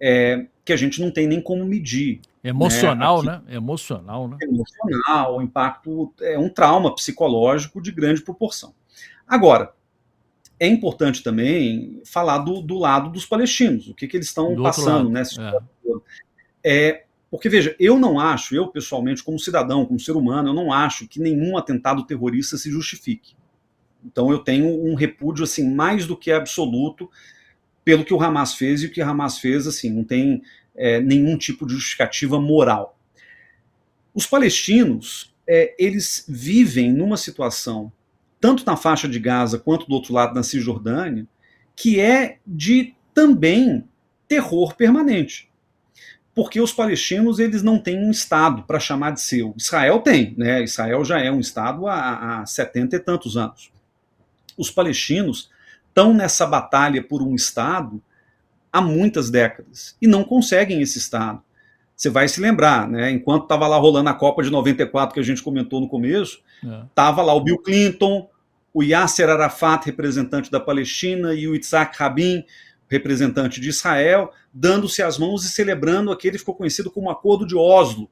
é, que a gente não tem nem como medir. Emocional, né? né? Emocional, né? Emocional, o impacto é um trauma psicológico de grande proporção. Agora, é importante também falar do, do lado dos palestinos, o que, que eles estão passando nessa é. é. Porque, veja, eu não acho, eu pessoalmente, como cidadão, como ser humano, eu não acho que nenhum atentado terrorista se justifique. Então eu tenho um repúdio assim mais do que absoluto pelo que o Hamas fez e o que o Hamas fez assim não tem é, nenhum tipo de justificativa moral. Os palestinos é, eles vivem numa situação tanto na faixa de Gaza quanto do outro lado na Cisjordânia que é de também terror permanente porque os palestinos eles não têm um estado para chamar de seu. Israel tem, né? Israel já é um estado há, há 70 e tantos anos os palestinos estão nessa batalha por um Estado há muitas décadas e não conseguem esse Estado. Você vai se lembrar, né? Enquanto estava lá rolando a Copa de 94 que a gente comentou no começo, estava é. lá o Bill Clinton, o Yasser Arafat, representante da Palestina, e o Isaac Rabin, representante de Israel, dando-se as mãos e celebrando aquele que ficou conhecido como Acordo de Oslo,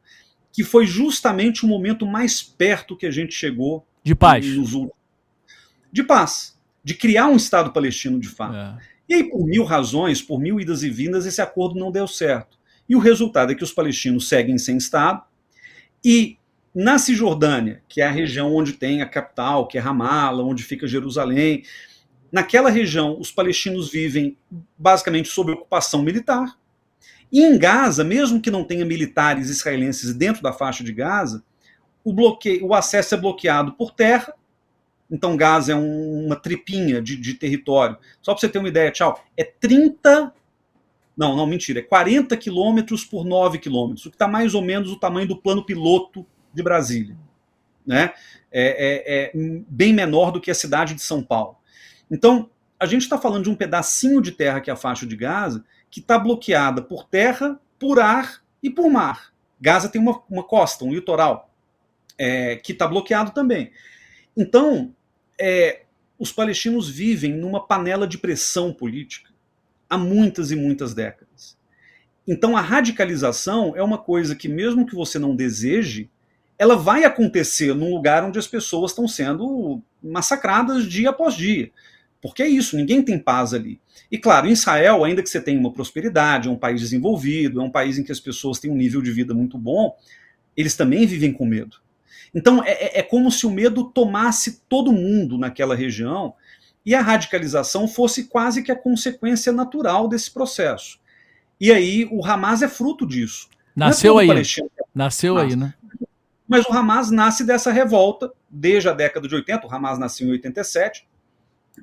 que foi justamente o momento mais perto que a gente chegou de paz. De paz, de criar um Estado palestino de fato. É. E aí, por mil razões, por mil idas e vindas, esse acordo não deu certo. E o resultado é que os palestinos seguem sem Estado. E na Cisjordânia, que é a região onde tem a capital, que é Ramala, onde fica Jerusalém, naquela região os palestinos vivem basicamente sob ocupação militar. E em Gaza, mesmo que não tenha militares israelenses dentro da faixa de Gaza, o, bloqueio, o acesso é bloqueado por terra. Então, Gaza é um, uma tripinha de, de território. Só para você ter uma ideia, tchau, é 30 não, não, mentira. É 40 quilômetros por 9 quilômetros, o que está mais ou menos o tamanho do plano piloto de Brasília. Né? É, é, é bem menor do que a cidade de São Paulo. Então, a gente está falando de um pedacinho de terra que é a faixa de Gaza, que está bloqueada por terra, por ar e por mar. Gaza tem uma, uma costa, um litoral, é, que está bloqueado também. Então, é, os palestinos vivem numa panela de pressão política há muitas e muitas décadas. Então a radicalização é uma coisa que, mesmo que você não deseje, ela vai acontecer num lugar onde as pessoas estão sendo massacradas dia após dia. Porque é isso, ninguém tem paz ali. E claro, em Israel, ainda que você tenha uma prosperidade, é um país desenvolvido, é um país em que as pessoas têm um nível de vida muito bom, eles também vivem com medo. Então é, é, é como se o medo tomasse todo mundo naquela região e a radicalização fosse quase que a consequência natural desse processo. E aí o Hamas é fruto disso. É Nasceu é aí. Nasceu aí, né? Mas o Hamas nasce dessa revolta desde a década de 80, o Hamas nasceu em 87,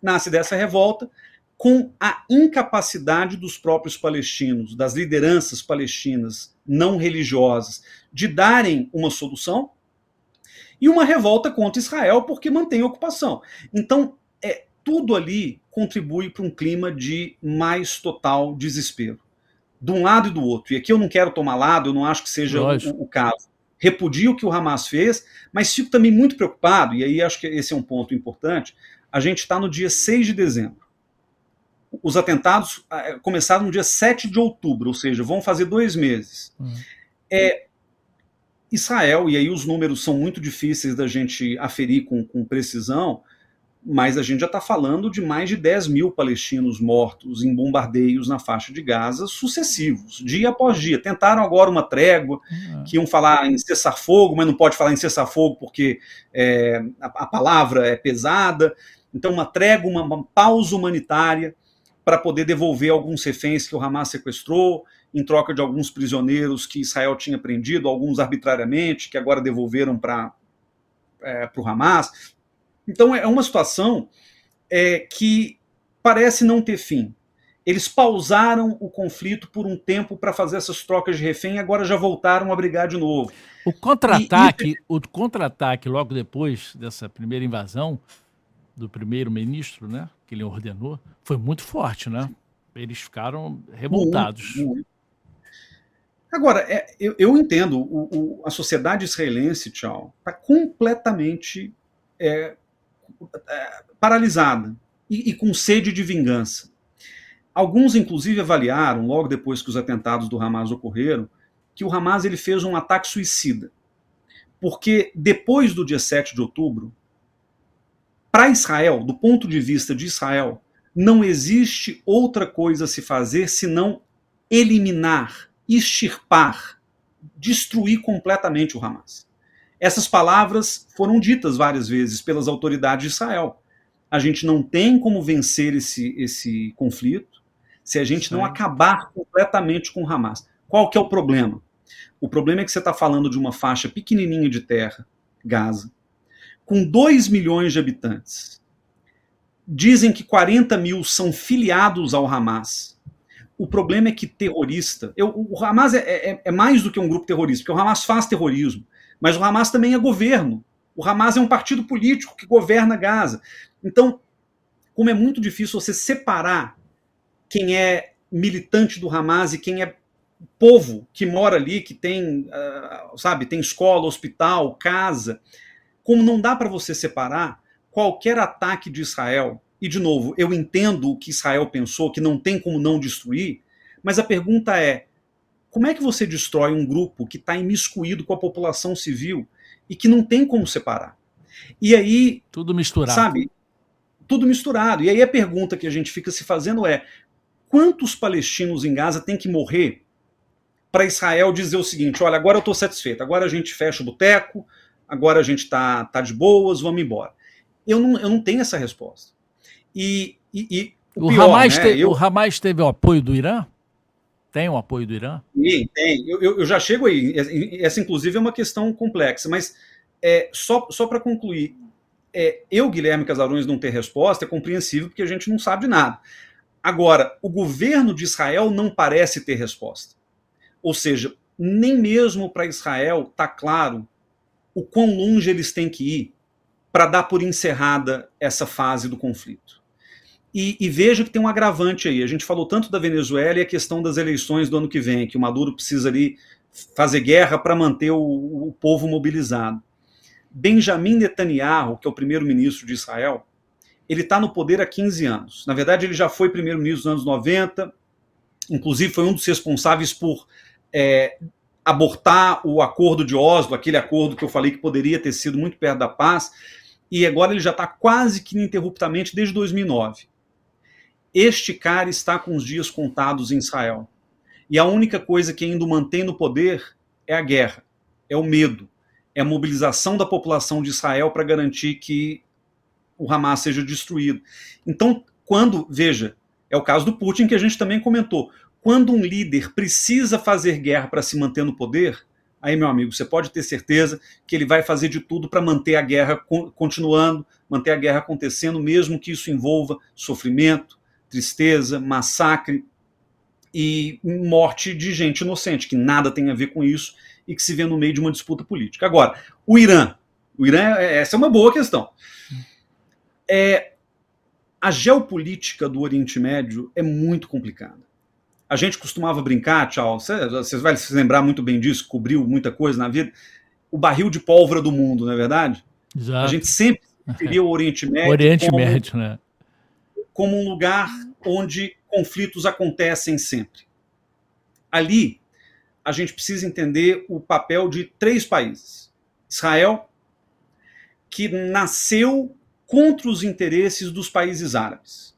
nasce dessa revolta com a incapacidade dos próprios palestinos, das lideranças palestinas não religiosas, de darem uma solução, e uma revolta contra Israel porque mantém a ocupação. Então, é, tudo ali contribui para um clima de mais total desespero. De um lado e do outro. E aqui eu não quero tomar lado, eu não acho que seja o, o, caso. Repudio o que o Hamas fez, mas fico também muito preocupado, e aí acho que esse é um ponto importante. A gente está no dia 6 de dezembro. Os atentados ah, começaram no dia 7 de outubro, ou seja, vão fazer dois meses. Hum. É, Israel, e aí os números são muito difíceis da gente aferir com, com precisão, mas a gente já está falando de mais de 10 mil palestinos mortos em bombardeios na faixa de Gaza sucessivos, dia após dia. Tentaram agora uma trégua, uhum. que iam falar em cessar-fogo, mas não pode falar em cessar-fogo porque é, a, a, palavra é pesada. Então, uma trégua, uma, uma pausa humanitária para poder devolver alguns reféns que o Hamas sequestrou, em troca de alguns prisioneiros que Israel tinha prendido, alguns arbitrariamente, que agora devolveram para é, o Hamas. Então é uma situação é, que parece não ter fim. Eles pausaram o conflito por um tempo para fazer essas trocas de refém e agora já voltaram a brigar de novo. O contra-ataque, e... o contra-ataque logo depois dessa primeira invasão do primeiro-ministro, né, que ele ordenou, foi muito forte, né? Eles ficaram revoltados. Muito, muito. Agora, é, eu, eu, entendo, o, o, a sociedade israelense, tchau, está completamente é, é, paralisada e, e com sede de vingança. Alguns, inclusive, avaliaram, logo depois que os atentados do Hamas ocorreram, que o Hamas ele fez um ataque suicida. Porque depois do dia 7 de outubro, para Israel, do ponto de vista de Israel, não existe outra coisa a se fazer senão eliminar, extirpar, destruir completamente o Hamas. Essas palavras foram ditas várias vezes pelas autoridades de Israel. A gente não tem como vencer esse, esse conflito se a gente não acabar completamente com o Hamas. Qual que é o problema? O problema é que você está falando de uma faixa pequenininha de terra, Gaza, com 2 milhões de habitantes. Dizem que 40 mil são filiados ao Hamas. O problema é que terrorista. Eu, o Hamas é, é, é mais do que um grupo terrorista, porque o Hamas faz terrorismo. Mas o Hamas também é governo. O Hamas é um partido político que governa Gaza. Então, como é muito difícil você separar quem é militante do Hamas e quem é povo que mora ali, que tem, uh, sabe, tem escola, hospital, casa, como não dá para você separar qualquer ataque de Israel, e de novo, eu entendo o que Israel pensou, que não tem como não destruir, mas a pergunta é: como é que você destrói um grupo que está imiscuído com a população civil e que não tem como separar? E aí. Tudo misturado. Sabe? Tudo misturado. E aí a pergunta que a gente fica se fazendo é: quantos palestinos em Gaza têm que morrer para Israel dizer o seguinte: olha, agora eu estou satisfeito, agora a gente fecha o boteco, agora a gente está tá de boas, vamos embora. Eu não, eu não tenho essa resposta. E, e, e o, o, pior, Hamas né, te, eu... o Hamas teve o apoio do Irã? Tem o apoio do Irã? Sim, tem. Eu, eu, já chego aí. Essa, inclusive, é uma questão complexa. Mas, é, só, só para concluir, é, eu, Guilherme Casarões, não ter resposta é compreensível porque a gente não sabe de nada. Agora, o governo de Israel não parece ter resposta. Ou seja, nem mesmo para Israel está claro o quão longe eles têm que ir para dar por encerrada essa fase do conflito. E, e veja que tem um agravante aí. A gente falou tanto da Venezuela e a questão das eleições do ano que vem, que o Maduro precisa ali fazer guerra para manter o, o povo mobilizado. Benjamin Netanyahu, que é o primeiro-ministro de Israel, ele está no poder há 15 anos. Na verdade, ele já foi primeiro-ministro nos anos 90, inclusive foi um dos responsáveis por é, abortar o acordo de Oslo, aquele acordo que eu falei que poderia ter sido muito perto da paz, e agora ele já está quase que ininterruptamente desde 2009. Este cara está com os dias contados em Israel. E a única coisa que ainda o mantém no poder é a guerra, é o medo, é a mobilização da população de Israel para garantir que o Hamas seja destruído. Então, quando, veja, é o caso do Putin que a gente também comentou, quando um líder precisa fazer guerra para se manter no poder, aí, meu amigo, você pode ter certeza que ele vai fazer de tudo para manter a guerra continuando, manter a guerra acontecendo, mesmo que isso envolva sofrimento, tristeza, massacre e morte de gente inocente, que nada tem a ver com isso e que se vê no meio de uma disputa política. Agora, o Irã. O Irã, é, essa é uma boa questão. É, a geopolítica do Oriente Médio é muito complicada. A gente costumava brincar, tchau, você, você vai se lembrar muito bem disso, cobriu muita coisa na vida. O barril de pólvora do mundo, não é verdade? Exato. A gente sempre preferia o Oriente Médio. Oriente como, Médio, né? Como um lugar onde conflitos acontecem sempre. Ali, a gente precisa entender o papel de três países: Israel, que nasceu contra os interesses dos países árabes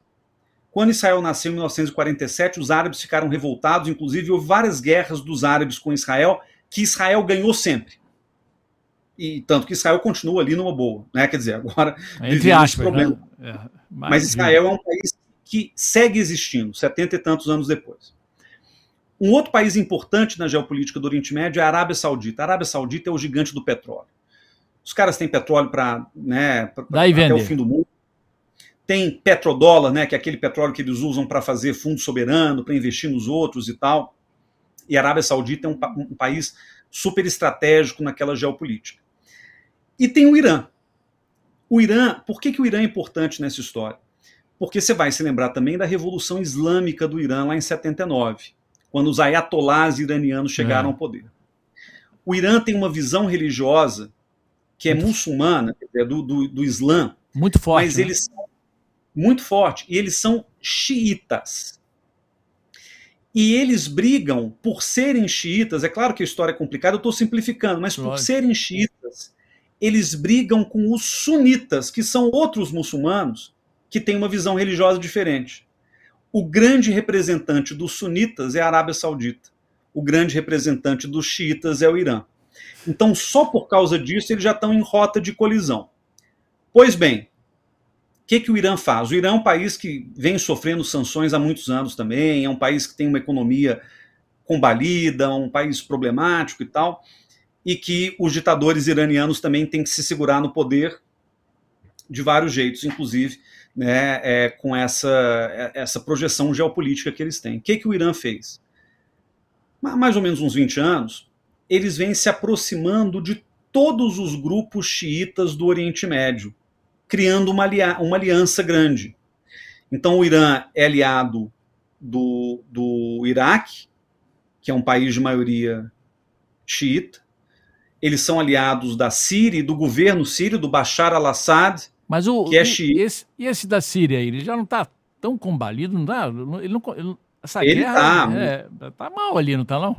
quando Israel nasceu em 1947, os árabes ficaram revoltados, inclusive houve várias guerras dos árabes com Israel, que Israel ganhou sempre. E tanto que Israel continua ali numa boa, né? Quer dizer, agora entre aspas, problema. Né? É, mas Israel é um país que segue existindo, setenta e tantos anos depois. Um outro país importante na geopolítica do Oriente Médio é a Arábia Saudita. A Arábia Saudita é o gigante do petróleo. Os caras têm petróleo para né, até o fim do mundo tem petrodólar, né, que é aquele petróleo que eles usam para fazer fundo soberano, para investir nos outros e tal. E a Arábia Saudita é um, um, país super estratégico naquela geopolítica. E tem o Irã. O Irã, por que, que o Irã é importante nessa história? Porque você vai se lembrar também da Revolução Islâmica do Irã lá em 79, quando os ayatolás iranianos chegaram é. ao poder. O Irã tem uma visão religiosa que é muçulmana, é do, do, do Islã, muito forte. Mas né? eles são muito forte, e eles são xiitas. E eles brigam por serem xiitas, é claro que a história é complicada, eu estou simplificando, mas por serem xiitas, eles brigam com os sunitas, que são outros muçulmanos que têm uma visão religiosa diferente. O grande representante dos sunitas é a Arábia Saudita. O grande representante dos xiitas é o Irã. Então, só por causa disso, eles já estão em rota de colisão. Pois bem, o que, que o Irã faz? O Irã é um país que vem sofrendo sanções há muitos anos também, é um país que tem uma economia combalida, um país problemático e tal, e que os ditadores iranianos também têm que se segurar no poder de vários jeitos, inclusive né, é, com essa, é, essa projeção geopolítica que eles têm. O que, que o Irã fez? Há mais ou menos uns 20 anos, eles vêm se aproximando de todos os grupos xiitas do Oriente Médio criando uma, uma aliança grande. Então, o Irã é aliado do, do Iraque, que é um país de maioria xiita. Eles são aliados da Síria e do governo sírio, do Bashar al-Assad, Mas o, que é xiita. Esse, e esse da Síria, ele já não está tão combalido, não dá? Ele não, ele, essa ele guerra tá, é, tá mal ali, não está não?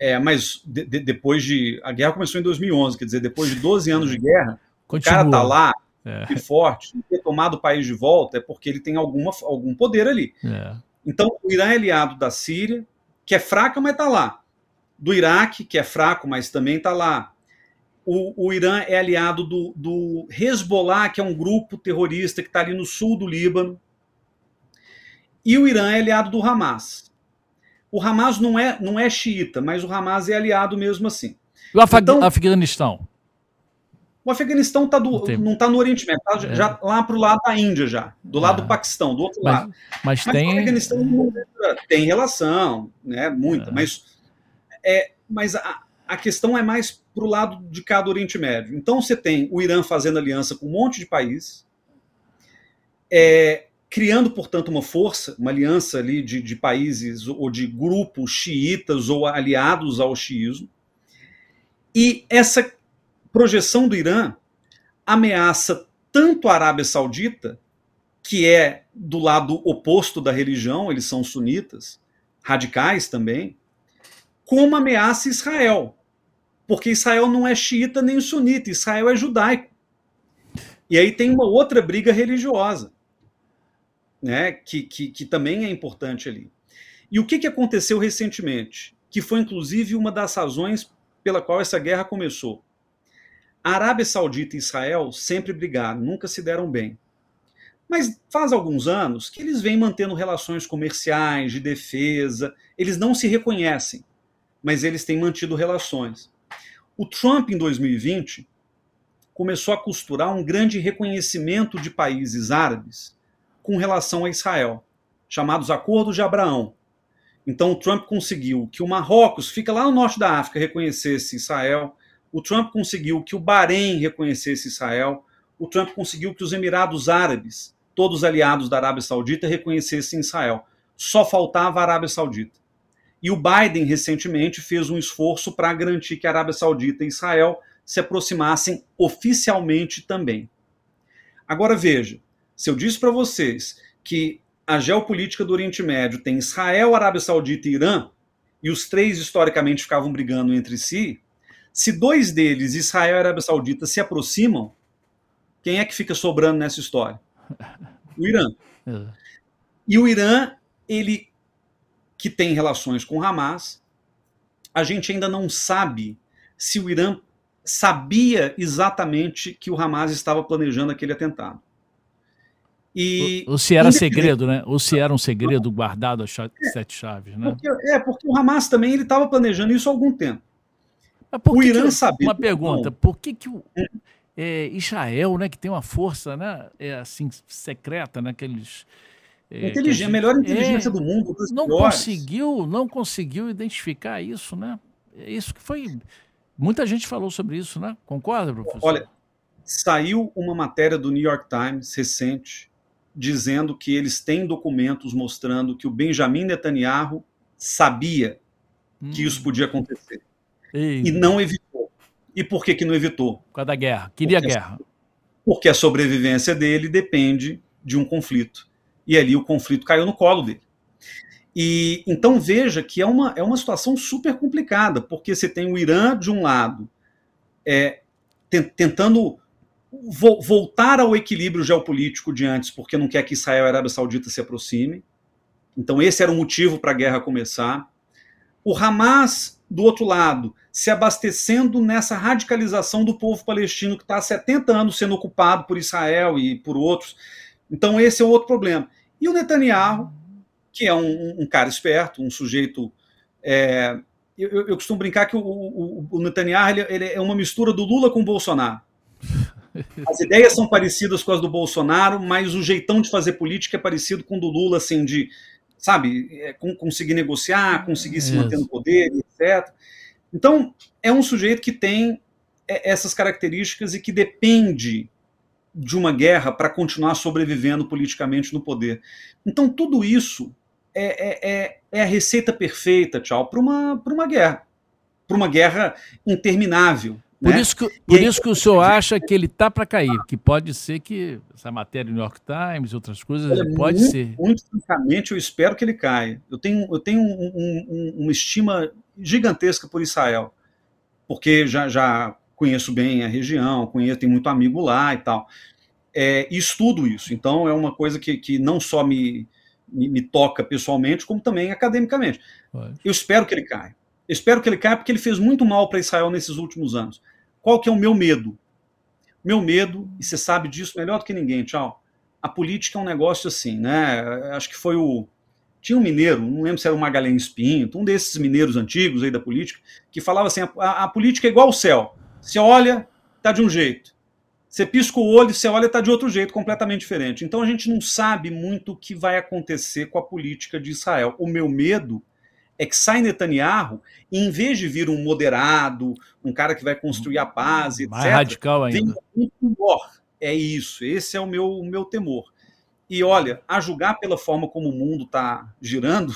É, mas de, de, depois de. A guerra começou em 2011, quer dizer, depois de 12 anos de guerra, Continua. o cara tá lá, é. e forte, ter tomado o país de volta, é porque ele tem alguma, algum poder ali. É. Então, o Irã é aliado da Síria, que é fraca, mas está lá. Do Iraque, que é fraco, mas também está lá. O, o, Irã é aliado do, do Hezbollah, que é um grupo terrorista que está ali no sul do Líbano. E o Irã é aliado do Hamas. O Hamas não é, não é xiita, mas o Hamas é aliado mesmo assim. E o Afag então, Afeganistão? O Afeganistão tá do, não está no Oriente Médio, tá é. já lá para o lado da Índia já, do lado é. do Paquistão, do outro mas, lado. Mas, mas tem... o Afeganistão tem relação, né, muita, é. mas, é, mas a, a questão é mais para o lado de cada Oriente Médio. Então você tem o Irã fazendo aliança com um monte de países, é, criando, portanto, uma força, uma aliança ali de, de países ou de grupos xiitas ou aliados ao xiismo, e essa projeção do Irã ameaça tanto a Arábia Saudita, que é do lado oposto da religião, eles são sunitas, radicais também, como ameaça Israel. Porque Israel não é xiita nem sunita, Israel é judaico. E aí tem uma outra briga religiosa, né, que, que, que também é importante ali. E o que, que aconteceu recentemente? Que foi inclusive uma das razões pela qual essa guerra começou. A Arábia Saudita e Israel sempre brigaram, nunca se deram bem. Mas faz alguns anos que eles vêm mantendo relações comerciais, de defesa, eles não se reconhecem, mas eles têm mantido relações. O Trump, em 2020, começou a costurar um grande reconhecimento de países árabes com relação a Israel, chamados Acordos de Abraão. Então, o Trump conseguiu que o Marrocos, fica lá no norte da África, reconhecesse Israel, o Trump conseguiu que o Bahrein reconhecesse Israel. O Trump conseguiu que os Emirados Árabes, todos aliados da Arábia Saudita, reconhecessem Israel. Só faltava a Arábia Saudita. E o Biden, recentemente, fez um esforço para garantir que a Arábia Saudita e Israel se aproximassem oficialmente também. Agora veja, se eu disse para vocês que a geopolítica do Oriente Médio tem Israel, Arábia Saudita e Irã, e os três historicamente ficavam brigando entre si, se dois deles, Israel e Arábia Saudita, se aproximam, quem é que fica sobrando nessa história? O Irã. É. E o Irã, ele que tem relações com Hamas, a gente ainda não sabe se o Irã sabia exatamente que o Hamas estava planejando aquele atentado. E, ou, se era segredo, né? Ou se era um segredo guardado a sete chaves, né? Porque, é, porque o Hamas também ele estava planejando isso há algum tempo o Irã sabia. Uma pergunta: não. por que, que o, é, Israel, né, que tem uma força né, é, assim, secreta, naqueles. Né, é, inteligência, a melhor inteligência é, do mundo. Não piores. conseguiu, não conseguiu identificar isso, né? É isso que foi. Muita gente falou sobre isso, né? Concorda, professor? Olha, saiu uma matéria do New York Times recente dizendo que eles têm documentos mostrando que o Benjamin Netanyahu sabia hum. que isso podia acontecer. E não evitou. E por que, que não evitou? Por causa da guerra. Queria porque, guerra. Porque a sobrevivência dele depende de um conflito. E ali o conflito caiu no colo dele. E então veja que é uma, é uma situação super complicada, porque você tem o Irã de um lado é, tentando vo voltar ao equilíbrio geopolítico de antes, porque não quer que Israel e Arábia Saudita se aproximem. Então esse era o motivo para a guerra começar. O Hamas, do outro lado, se abastecendo nessa radicalização do povo palestino que está há 70 anos sendo ocupado por Israel e por outros. Então, esse é outro problema. E o Netanyahu, que é um, um cara esperto, um sujeito. É, eu, eu, costumo brincar que o, o, o Netanyahu ele, ele, é uma mistura do Lula com o Bolsonaro. As ideias são parecidas com as do Bolsonaro, mas o jeitão de fazer política é parecido com o do Lula, assim, de, sabe, é, conseguir negociar, conseguir se manter no poder, etc. Então, é um sujeito que tem é, essas características e que depende de uma guerra para continuar sobrevivendo politicamente no poder. Então, tudo isso é, é, é a receita perfeita, tchau, para uma, uma guerra. Para uma guerra interminável. Por, né? isso, que, por aí, isso que o senhor acha que ele tá para cair, que pode ser que essa matéria do New York Times e outras coisas, pode muito, ser. Muito francamente, eu espero que ele caia. Eu tenho, eu tenho um, um, uma estima gigantesca por Israel, porque já, já conheço bem a região, conheço, tenho muito amigo lá e tal. É, e estudo isso, então é uma coisa que, que não só me, me, me toca pessoalmente, como também academicamente. Eu espero que ele caia. Eu espero que ele caia porque ele fez muito mal para Israel nesses últimos anos. Qual que é o meu medo? Meu medo, e você sabe disso melhor do que ninguém, tchau. A política é um negócio assim, né? Acho que foi o. Tinha um mineiro, não lembro se era o Magalhães Pinto, um desses mineiros antigos aí da política, que falava assim: a, a política é igual ao céu. Você olha, tá de um jeito. Você pisca o olho, você olha, tá de outro jeito, completamente diferente. Então a gente não sabe muito o que vai acontecer com a política de Israel. O meu medo é que sai Netanyahu e em vez de vir um moderado, um cara que vai construir a paz, etc. Mais radical ainda. Vem um pior. É isso. Esse é o meu, o meu temor. E olha, a julgar pela forma como o mundo está girando,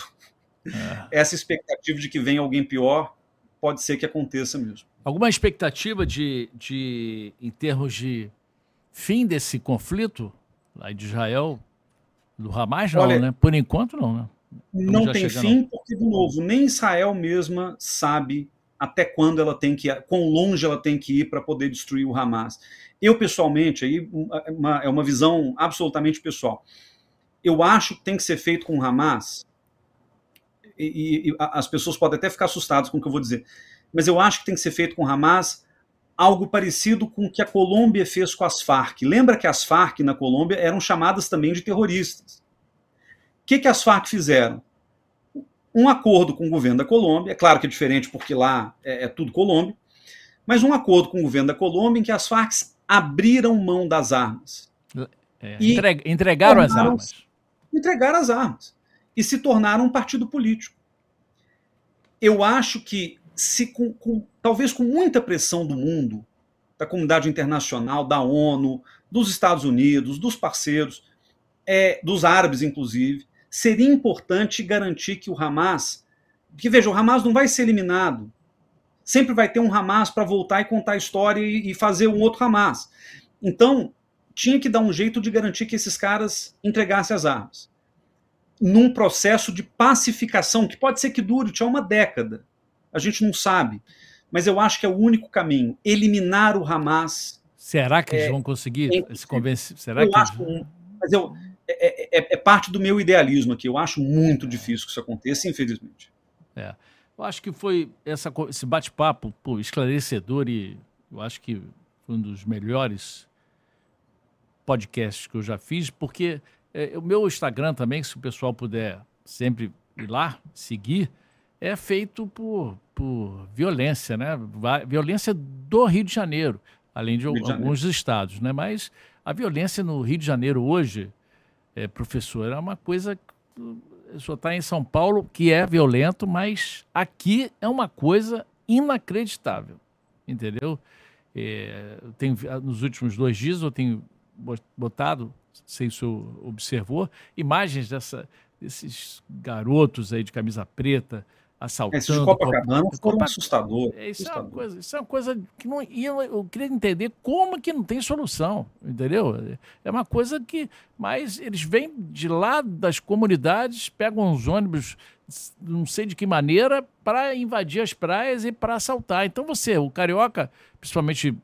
é. essa expectativa de que venha alguém pior pode ser que aconteça mesmo. Alguma expectativa de, de em termos de fim desse conflito lá de Israel, do Hamas, não, Olha, né? Por enquanto, não, né? não tem fim, porque, de novo, nem Israel mesma sabe até quando ela tem que ir, quão longe ela tem que ir para poder destruir o Hamas. Eu, pessoalmente, aí uma, é uma visão absolutamente pessoal. Eu acho que tem que ser feito com o Hamas, e, e, e as pessoas podem até ficar assustadas com o que eu vou dizer, mas eu acho que tem que ser feito com o Hamas algo parecido com o que a Colômbia fez com as Farc. Lembra que as Farc na Colômbia eram chamadas também de terroristas que, que as Farc fizeram? Um acordo com o governo da Colômbia, é claro que é diferente porque lá é, é tudo Colômbia, mas um acordo com o governo da Colômbia em que as Farc abriram mão das armas. É, e entregaram as armas. Entregaram as armas. E se tornaram um partido político. Eu acho que, se com, com, talvez com muita pressão do mundo, da comunidade internacional, da ONU, dos Estados Unidos, dos parceiros, é, dos árabes, inclusive, seria importante garantir que o Hamas. Porque veja, o Hamas não vai ser eliminado. Sempre vai ter um Hamas para voltar e contar a história e, e fazer um outro Hamas. Então, tinha que dar um jeito de garantir que esses caras entregassem as armas. Num processo de pacificação, que pode ser que dure tinha uma década. A gente não sabe. Mas eu acho que é o único caminho. Eliminar o Hamas. Será que é, eles vão conseguir é, se convencer? Será eu que acho, eles... Mas eu, é, é, é, parte do meu idealismo aqui. Eu acho muito difícil que isso aconteça, infelizmente. É. Eu acho que foi essa, esse bate-papo esclarecedor e eu acho que foi um dos melhores podcasts que eu já fiz, porque é, o meu Instagram também, se o pessoal puder sempre ir lá, seguir, é feito por, por violência, né? Violência do Rio de Janeiro, além de, de alguns Janeiro. estados, né? Mas a violência no Rio de Janeiro hoje, é, professor, é uma coisa. Senhor está em São Paulo, que é violento, mas aqui é uma coisa inacreditável. Entendeu? É, tenho, nos últimos dois dias eu tenho botado, sei se o observou, imagens dessa, desses garotos aí de camisa preta assaltando. Esse de Copacabana Copa, Copa, assustador. É, isso, assustador. É uma coisa, isso é uma coisa que não. E eu, eu queria entender como que não tem solução, entendeu? É uma coisa que. Mas eles vêm de lá das comunidades, pegam os ônibus, não sei de que maneira, para invadir as praias e para assaltar. Então você, o carioca, principalmente.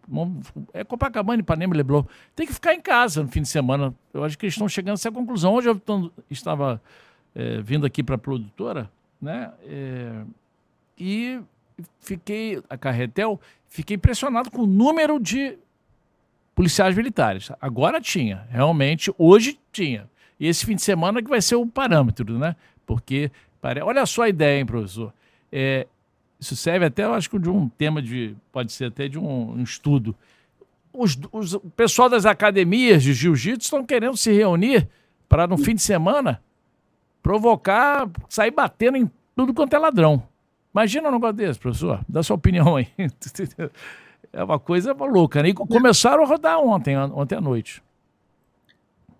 É Copacabana, Ipanema e Leblon, tem que ficar em casa no fim de semana. Eu acho que eles estão chegando a essa conclusão. Hoje eu estava é, vindo aqui para a produtora né? É, e fiquei, a Carretel, fiquei impressionado com o número de policiais militares. Agora tinha, realmente, hoje tinha. E esse fim de semana que vai ser o parâmetro, né? Porque, olha só a ideia, hein, professor? É, isso serve até, eu acho que de um tema de, pode ser até de um, um estudo. Os, os, o pessoal das academias de jiu-jitsu estão querendo se reunir para, no fim de semana, provocar, sair batendo em tudo quanto é ladrão. Imagina um negócio desse, professor. Dá sua opinião aí. É uma coisa louca, né? E começaram a rodar ontem, ontem à noite.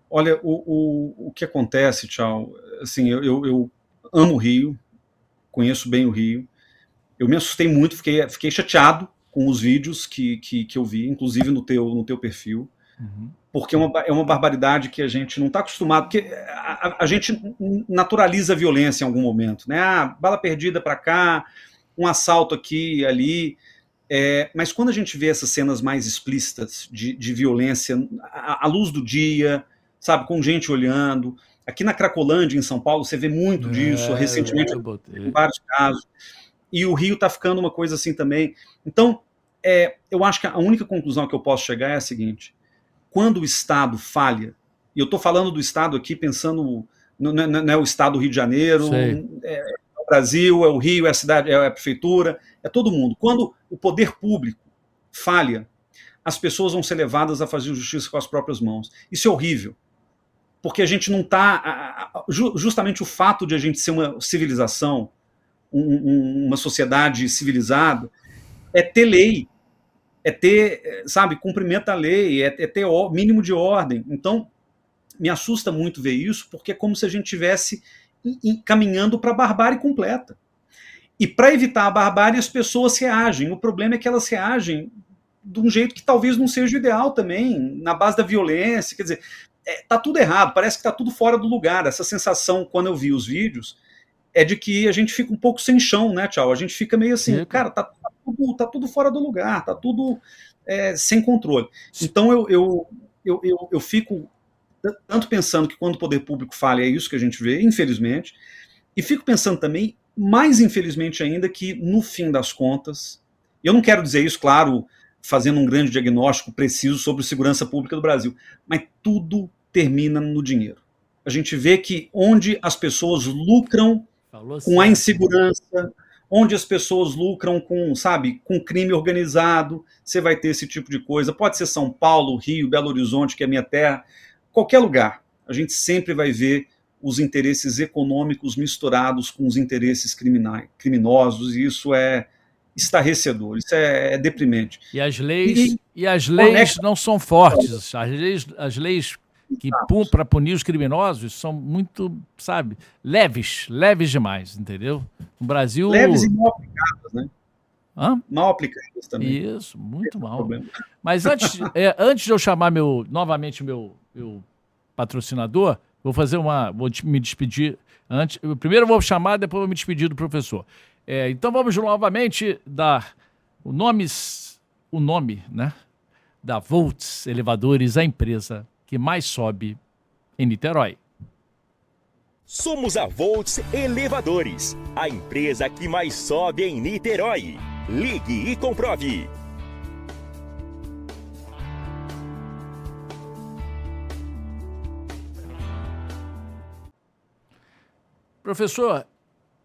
Olha, o, o, o que acontece, tchau, assim, eu, eu, eu amo o Rio, conheço bem o Rio. Eu me assustei muito, fiquei, fiquei chateado com os vídeos que, que, que eu vi, inclusive no teu, no teu perfil. Uhum. Porque é uma, é uma barbaridade que a gente não está acostumado, porque a, a, gente naturaliza a violência em algum momento, né? Ah, bala perdida para cá, um assalto aqui e ali. É, mas quando a gente vê essas cenas mais explícitas de, de violência à, à, luz do dia, sabe, com gente olhando. Aqui na Cracolândia, em São Paulo, você vê muito é, disso, recentemente, em vários casos. E o Rio está ficando uma coisa assim também. Então, é, eu acho que a única conclusão que eu posso chegar é a seguinte: quando o Estado falha, e eu estou falando do Estado aqui pensando, não, é o Estado do Rio de Janeiro, é, o Brasil, é o Rio, é a cidade, é a prefeitura, é todo mundo. Quando o poder público falha, as pessoas vão ser levadas a fazer justiça com as próprias mãos. Isso é horrível. Porque a gente não está. Justamente o fato de a gente ser uma civilização, um, uma sociedade civilizada, é ter lei, é ter, sabe, cumprimento da lei, é, é ter mínimo de ordem. Então, me assusta muito ver isso, porque é como se a gente tivesse caminhando para a barbárie completa. E para evitar a barbárie, as pessoas reagem. O problema é que elas reagem de um jeito que talvez não seja o ideal também, na base da violência. Quer dizer, é, tá tudo errado, parece que tá tudo fora do lugar. Essa sensação, quando eu vi os vídeos, é de que a gente fica um pouco sem chão, né, tchau? A gente fica meio assim, cara, tá, tá, tudo, tá tudo fora do lugar, tá tudo é, sem controle. Então eu, eu, eu, eu, eu fico tanto pensando que quando o poder público falha, é isso que a gente vê, infelizmente, e fico pensando também, mais infelizmente ainda, que no fim das contas, eu não quero dizer isso, claro, fazendo um grande diagnóstico preciso sobre segurança pública do Brasil, mas tudo termina no dinheiro. A gente vê que onde as pessoas lucram com a insegurança, onde as pessoas lucram com, sabe, com crime organizado, você vai ter esse tipo de coisa. Pode ser São Paulo, Rio, Belo Horizonte, que é a minha terra, qualquer lugar, a gente sempre vai ver os interesses econômicos misturados com os interesses criminais, criminosos, e isso é estarrecedor, isso é, é deprimente. E as leis, e, e as leis não são fortes, as leis, as leis que para punir os criminosos são muito, sabe, leves, leves demais, entendeu? No Brasil... Leves e mal aplicadas, né? Hã? Mal aplicadas também. Isso, muito mal. Mas antes, é, antes de eu chamar meu, novamente meu, meu patrocinador, vou fazer uma. Vou me despedir antes. Primeiro eu vou chamar, depois vou me despedir do professor. É, então vamos novamente dar o nome, o nome, né? Da Volts Elevadores, a empresa que mais sobe em Niterói. Somos a Volts Elevadores, a empresa que mais sobe em Niterói. Ligue e comprove. Professor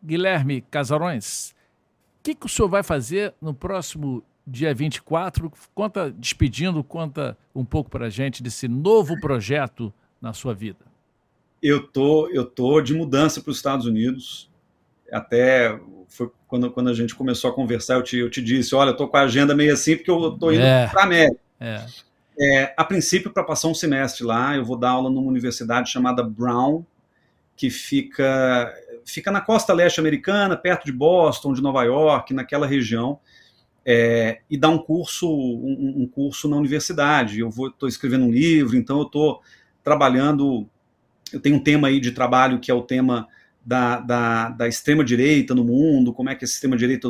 Guilherme Casarões, o que, que o senhor vai fazer no próximo dia 24? Conta, despedindo, conta um pouco para a gente desse novo projeto na sua vida. Eu tô, eu tô de mudança para os Estados Unidos. Até foi quando, quando a gente começou a conversar, eu te, eu te disse, olha, eu tô com a agenda meio assim porque eu tô indo é, para a América. É. É, a princípio, para passar um semestre lá, eu vou dar aula numa universidade chamada Brown, que fica, fica na costa leste americana, perto de Boston, de Nova York, naquela região, é, e dá um curso, um, um, curso na universidade. Eu estou escrevendo um livro, então eu estou trabalhando. Eu tenho um tema aí de trabalho que é o tema da, da, da extrema-direita no mundo, como é que a extrema-direita.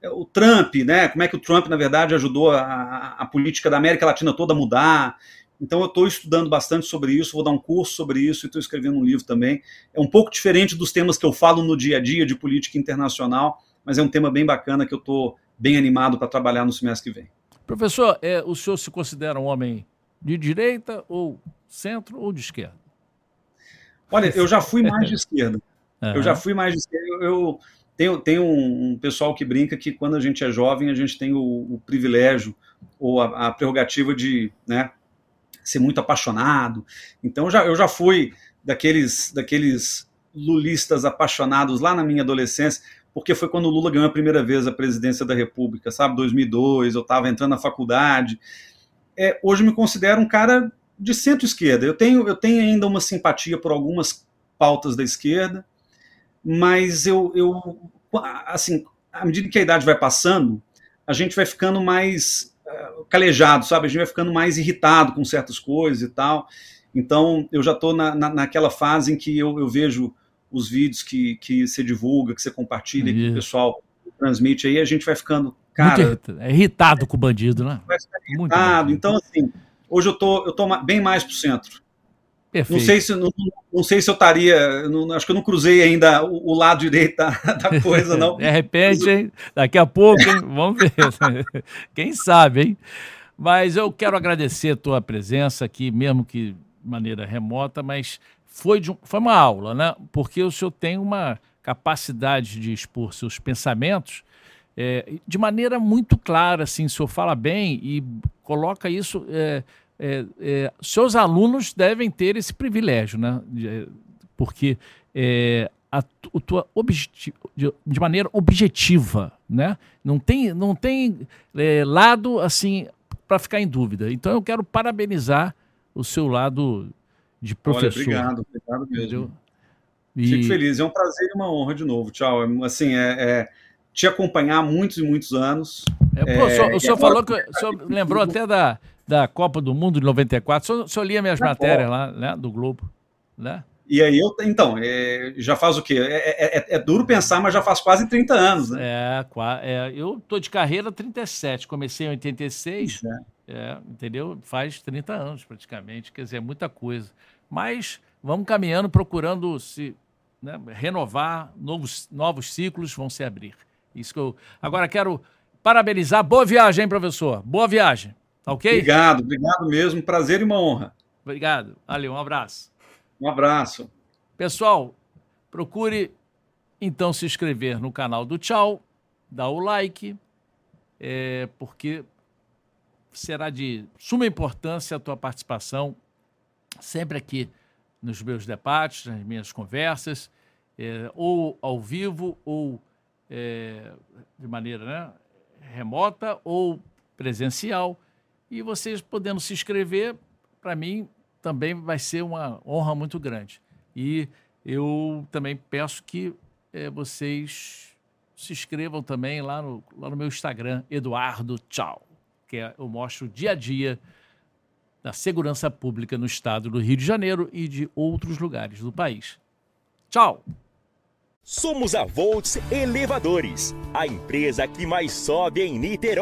É, o Trump, né? Como é que o Trump, na verdade, ajudou a, a política da América Latina toda a mudar. Então eu estou estudando bastante sobre isso, vou dar um curso sobre isso e estou escrevendo um livro também. É um pouco diferente dos temas que eu falo no dia a dia de política internacional, mas é um tema bem bacana que eu estou bem animado para trabalhar no semestre que vem. Professor, é, o senhor se considera um homem de direita ou centro ou de esquerda? Olha, eu já fui mais de esquerda. Uhum. Eu já fui mais de esquerda. Eu, eu tenho, tenho um, um, pessoal que brinca que quando a gente é jovem, a gente tem o, o privilégio ou a, a prerrogativa de né, ser muito apaixonado. Então eu já, eu já fui daqueles, daqueles lulistas apaixonados lá na minha adolescência, porque foi quando o Lula ganhou a primeira vez a presidência da República, sabe? 2002, eu estava entrando na faculdade. É, hoje me considero um cara de centro-esquerda. Eu tenho, eu tenho ainda uma simpatia por algumas pautas da esquerda, mas eu, eu, assim, à medida que a idade vai passando, a gente vai ficando mais uh, calejado, sabe? A gente vai ficando mais irritado com certas coisas e tal. Então, eu já estou na, na, naquela fase em que eu, eu vejo os vídeos que, que você divulga, que você compartilha, Isso. que o pessoal transmite aí, a gente vai ficando, cara... Irritado, é irritado com o bandido, né? Vai ficar irritado. Então, assim, hoje eu tô, eu tô bem mais pro centro. Perfeito. Não sei se não, não sei se eu estaria, não, acho que eu não cruzei ainda o, o lado direito da, da, coisa, não. De repente, hein? daqui a pouco, hein? vamos ver. Quem sabe, hein? Mas eu quero agradecer a tua presença aqui, mesmo que de maneira remota, mas foi, de foi uma aula, né? Porque o senhor tem uma capacidade de expor seus pensamentos é, de maneira muito clara, assim, o senhor fala bem e coloca isso. É, é, é, seus alunos devem ter esse privilégio, né? De, porque é, a, a tua objeti de, de, maneira objetiva, né? Não tem, não tem é, lado assim para ficar em dúvida. Então eu quero parabenizar o seu lado de professor. Olha, obrigado, obrigado mesmo. E... Fico feliz, é um prazer e uma honra de novo. Tchau. Assim, é, é te acompanhar há muitos e muitos anos. É, pô, o senhor, o senhor falou que o senhor lembrou até da, da Copa do Mundo de 94. O senhor, o senhor lia minhas matérias lá, né, do Globo, né? E aí eu, então, é, já faz o quê? É, é, é, é, duro pensar, mas já faz quase 30 anos, né? É, é eu tô de carreira 37, comecei em 86, é. é, entendeu? Faz 30 anos praticamente, quer dizer, é muita coisa. Mas vamos caminhando, procurando se né, renovar, novos, novos ciclos vão se abrir. Isso que eu. Agora quero parabenizar. Boa viagem, hein, professor? Boa viagem. Tá ok? Obrigado, obrigado mesmo. Prazer e uma honra. Obrigado. Valeu, um abraço. Um abraço. Pessoal, procure então se inscrever no canal do Tchau, dar o like, é, porque será de suma importância a tua participação sempre aqui nos meus debates, nas minhas conversas, é, ou ao vivo, ou é, de maneira né, remota, ou presencial. E vocês podendo se inscrever, para mim também vai ser uma honra muito grande. E eu também peço que é, vocês se inscrevam também lá no, lá no meu Instagram, Eduardo Tchau, que é, eu mostro o dia a dia da segurança pública no estado do Rio de Janeiro e de outros lugares do país. Tchau! Somos a Volts Elevadores, a empresa que mais sobe em Niterói.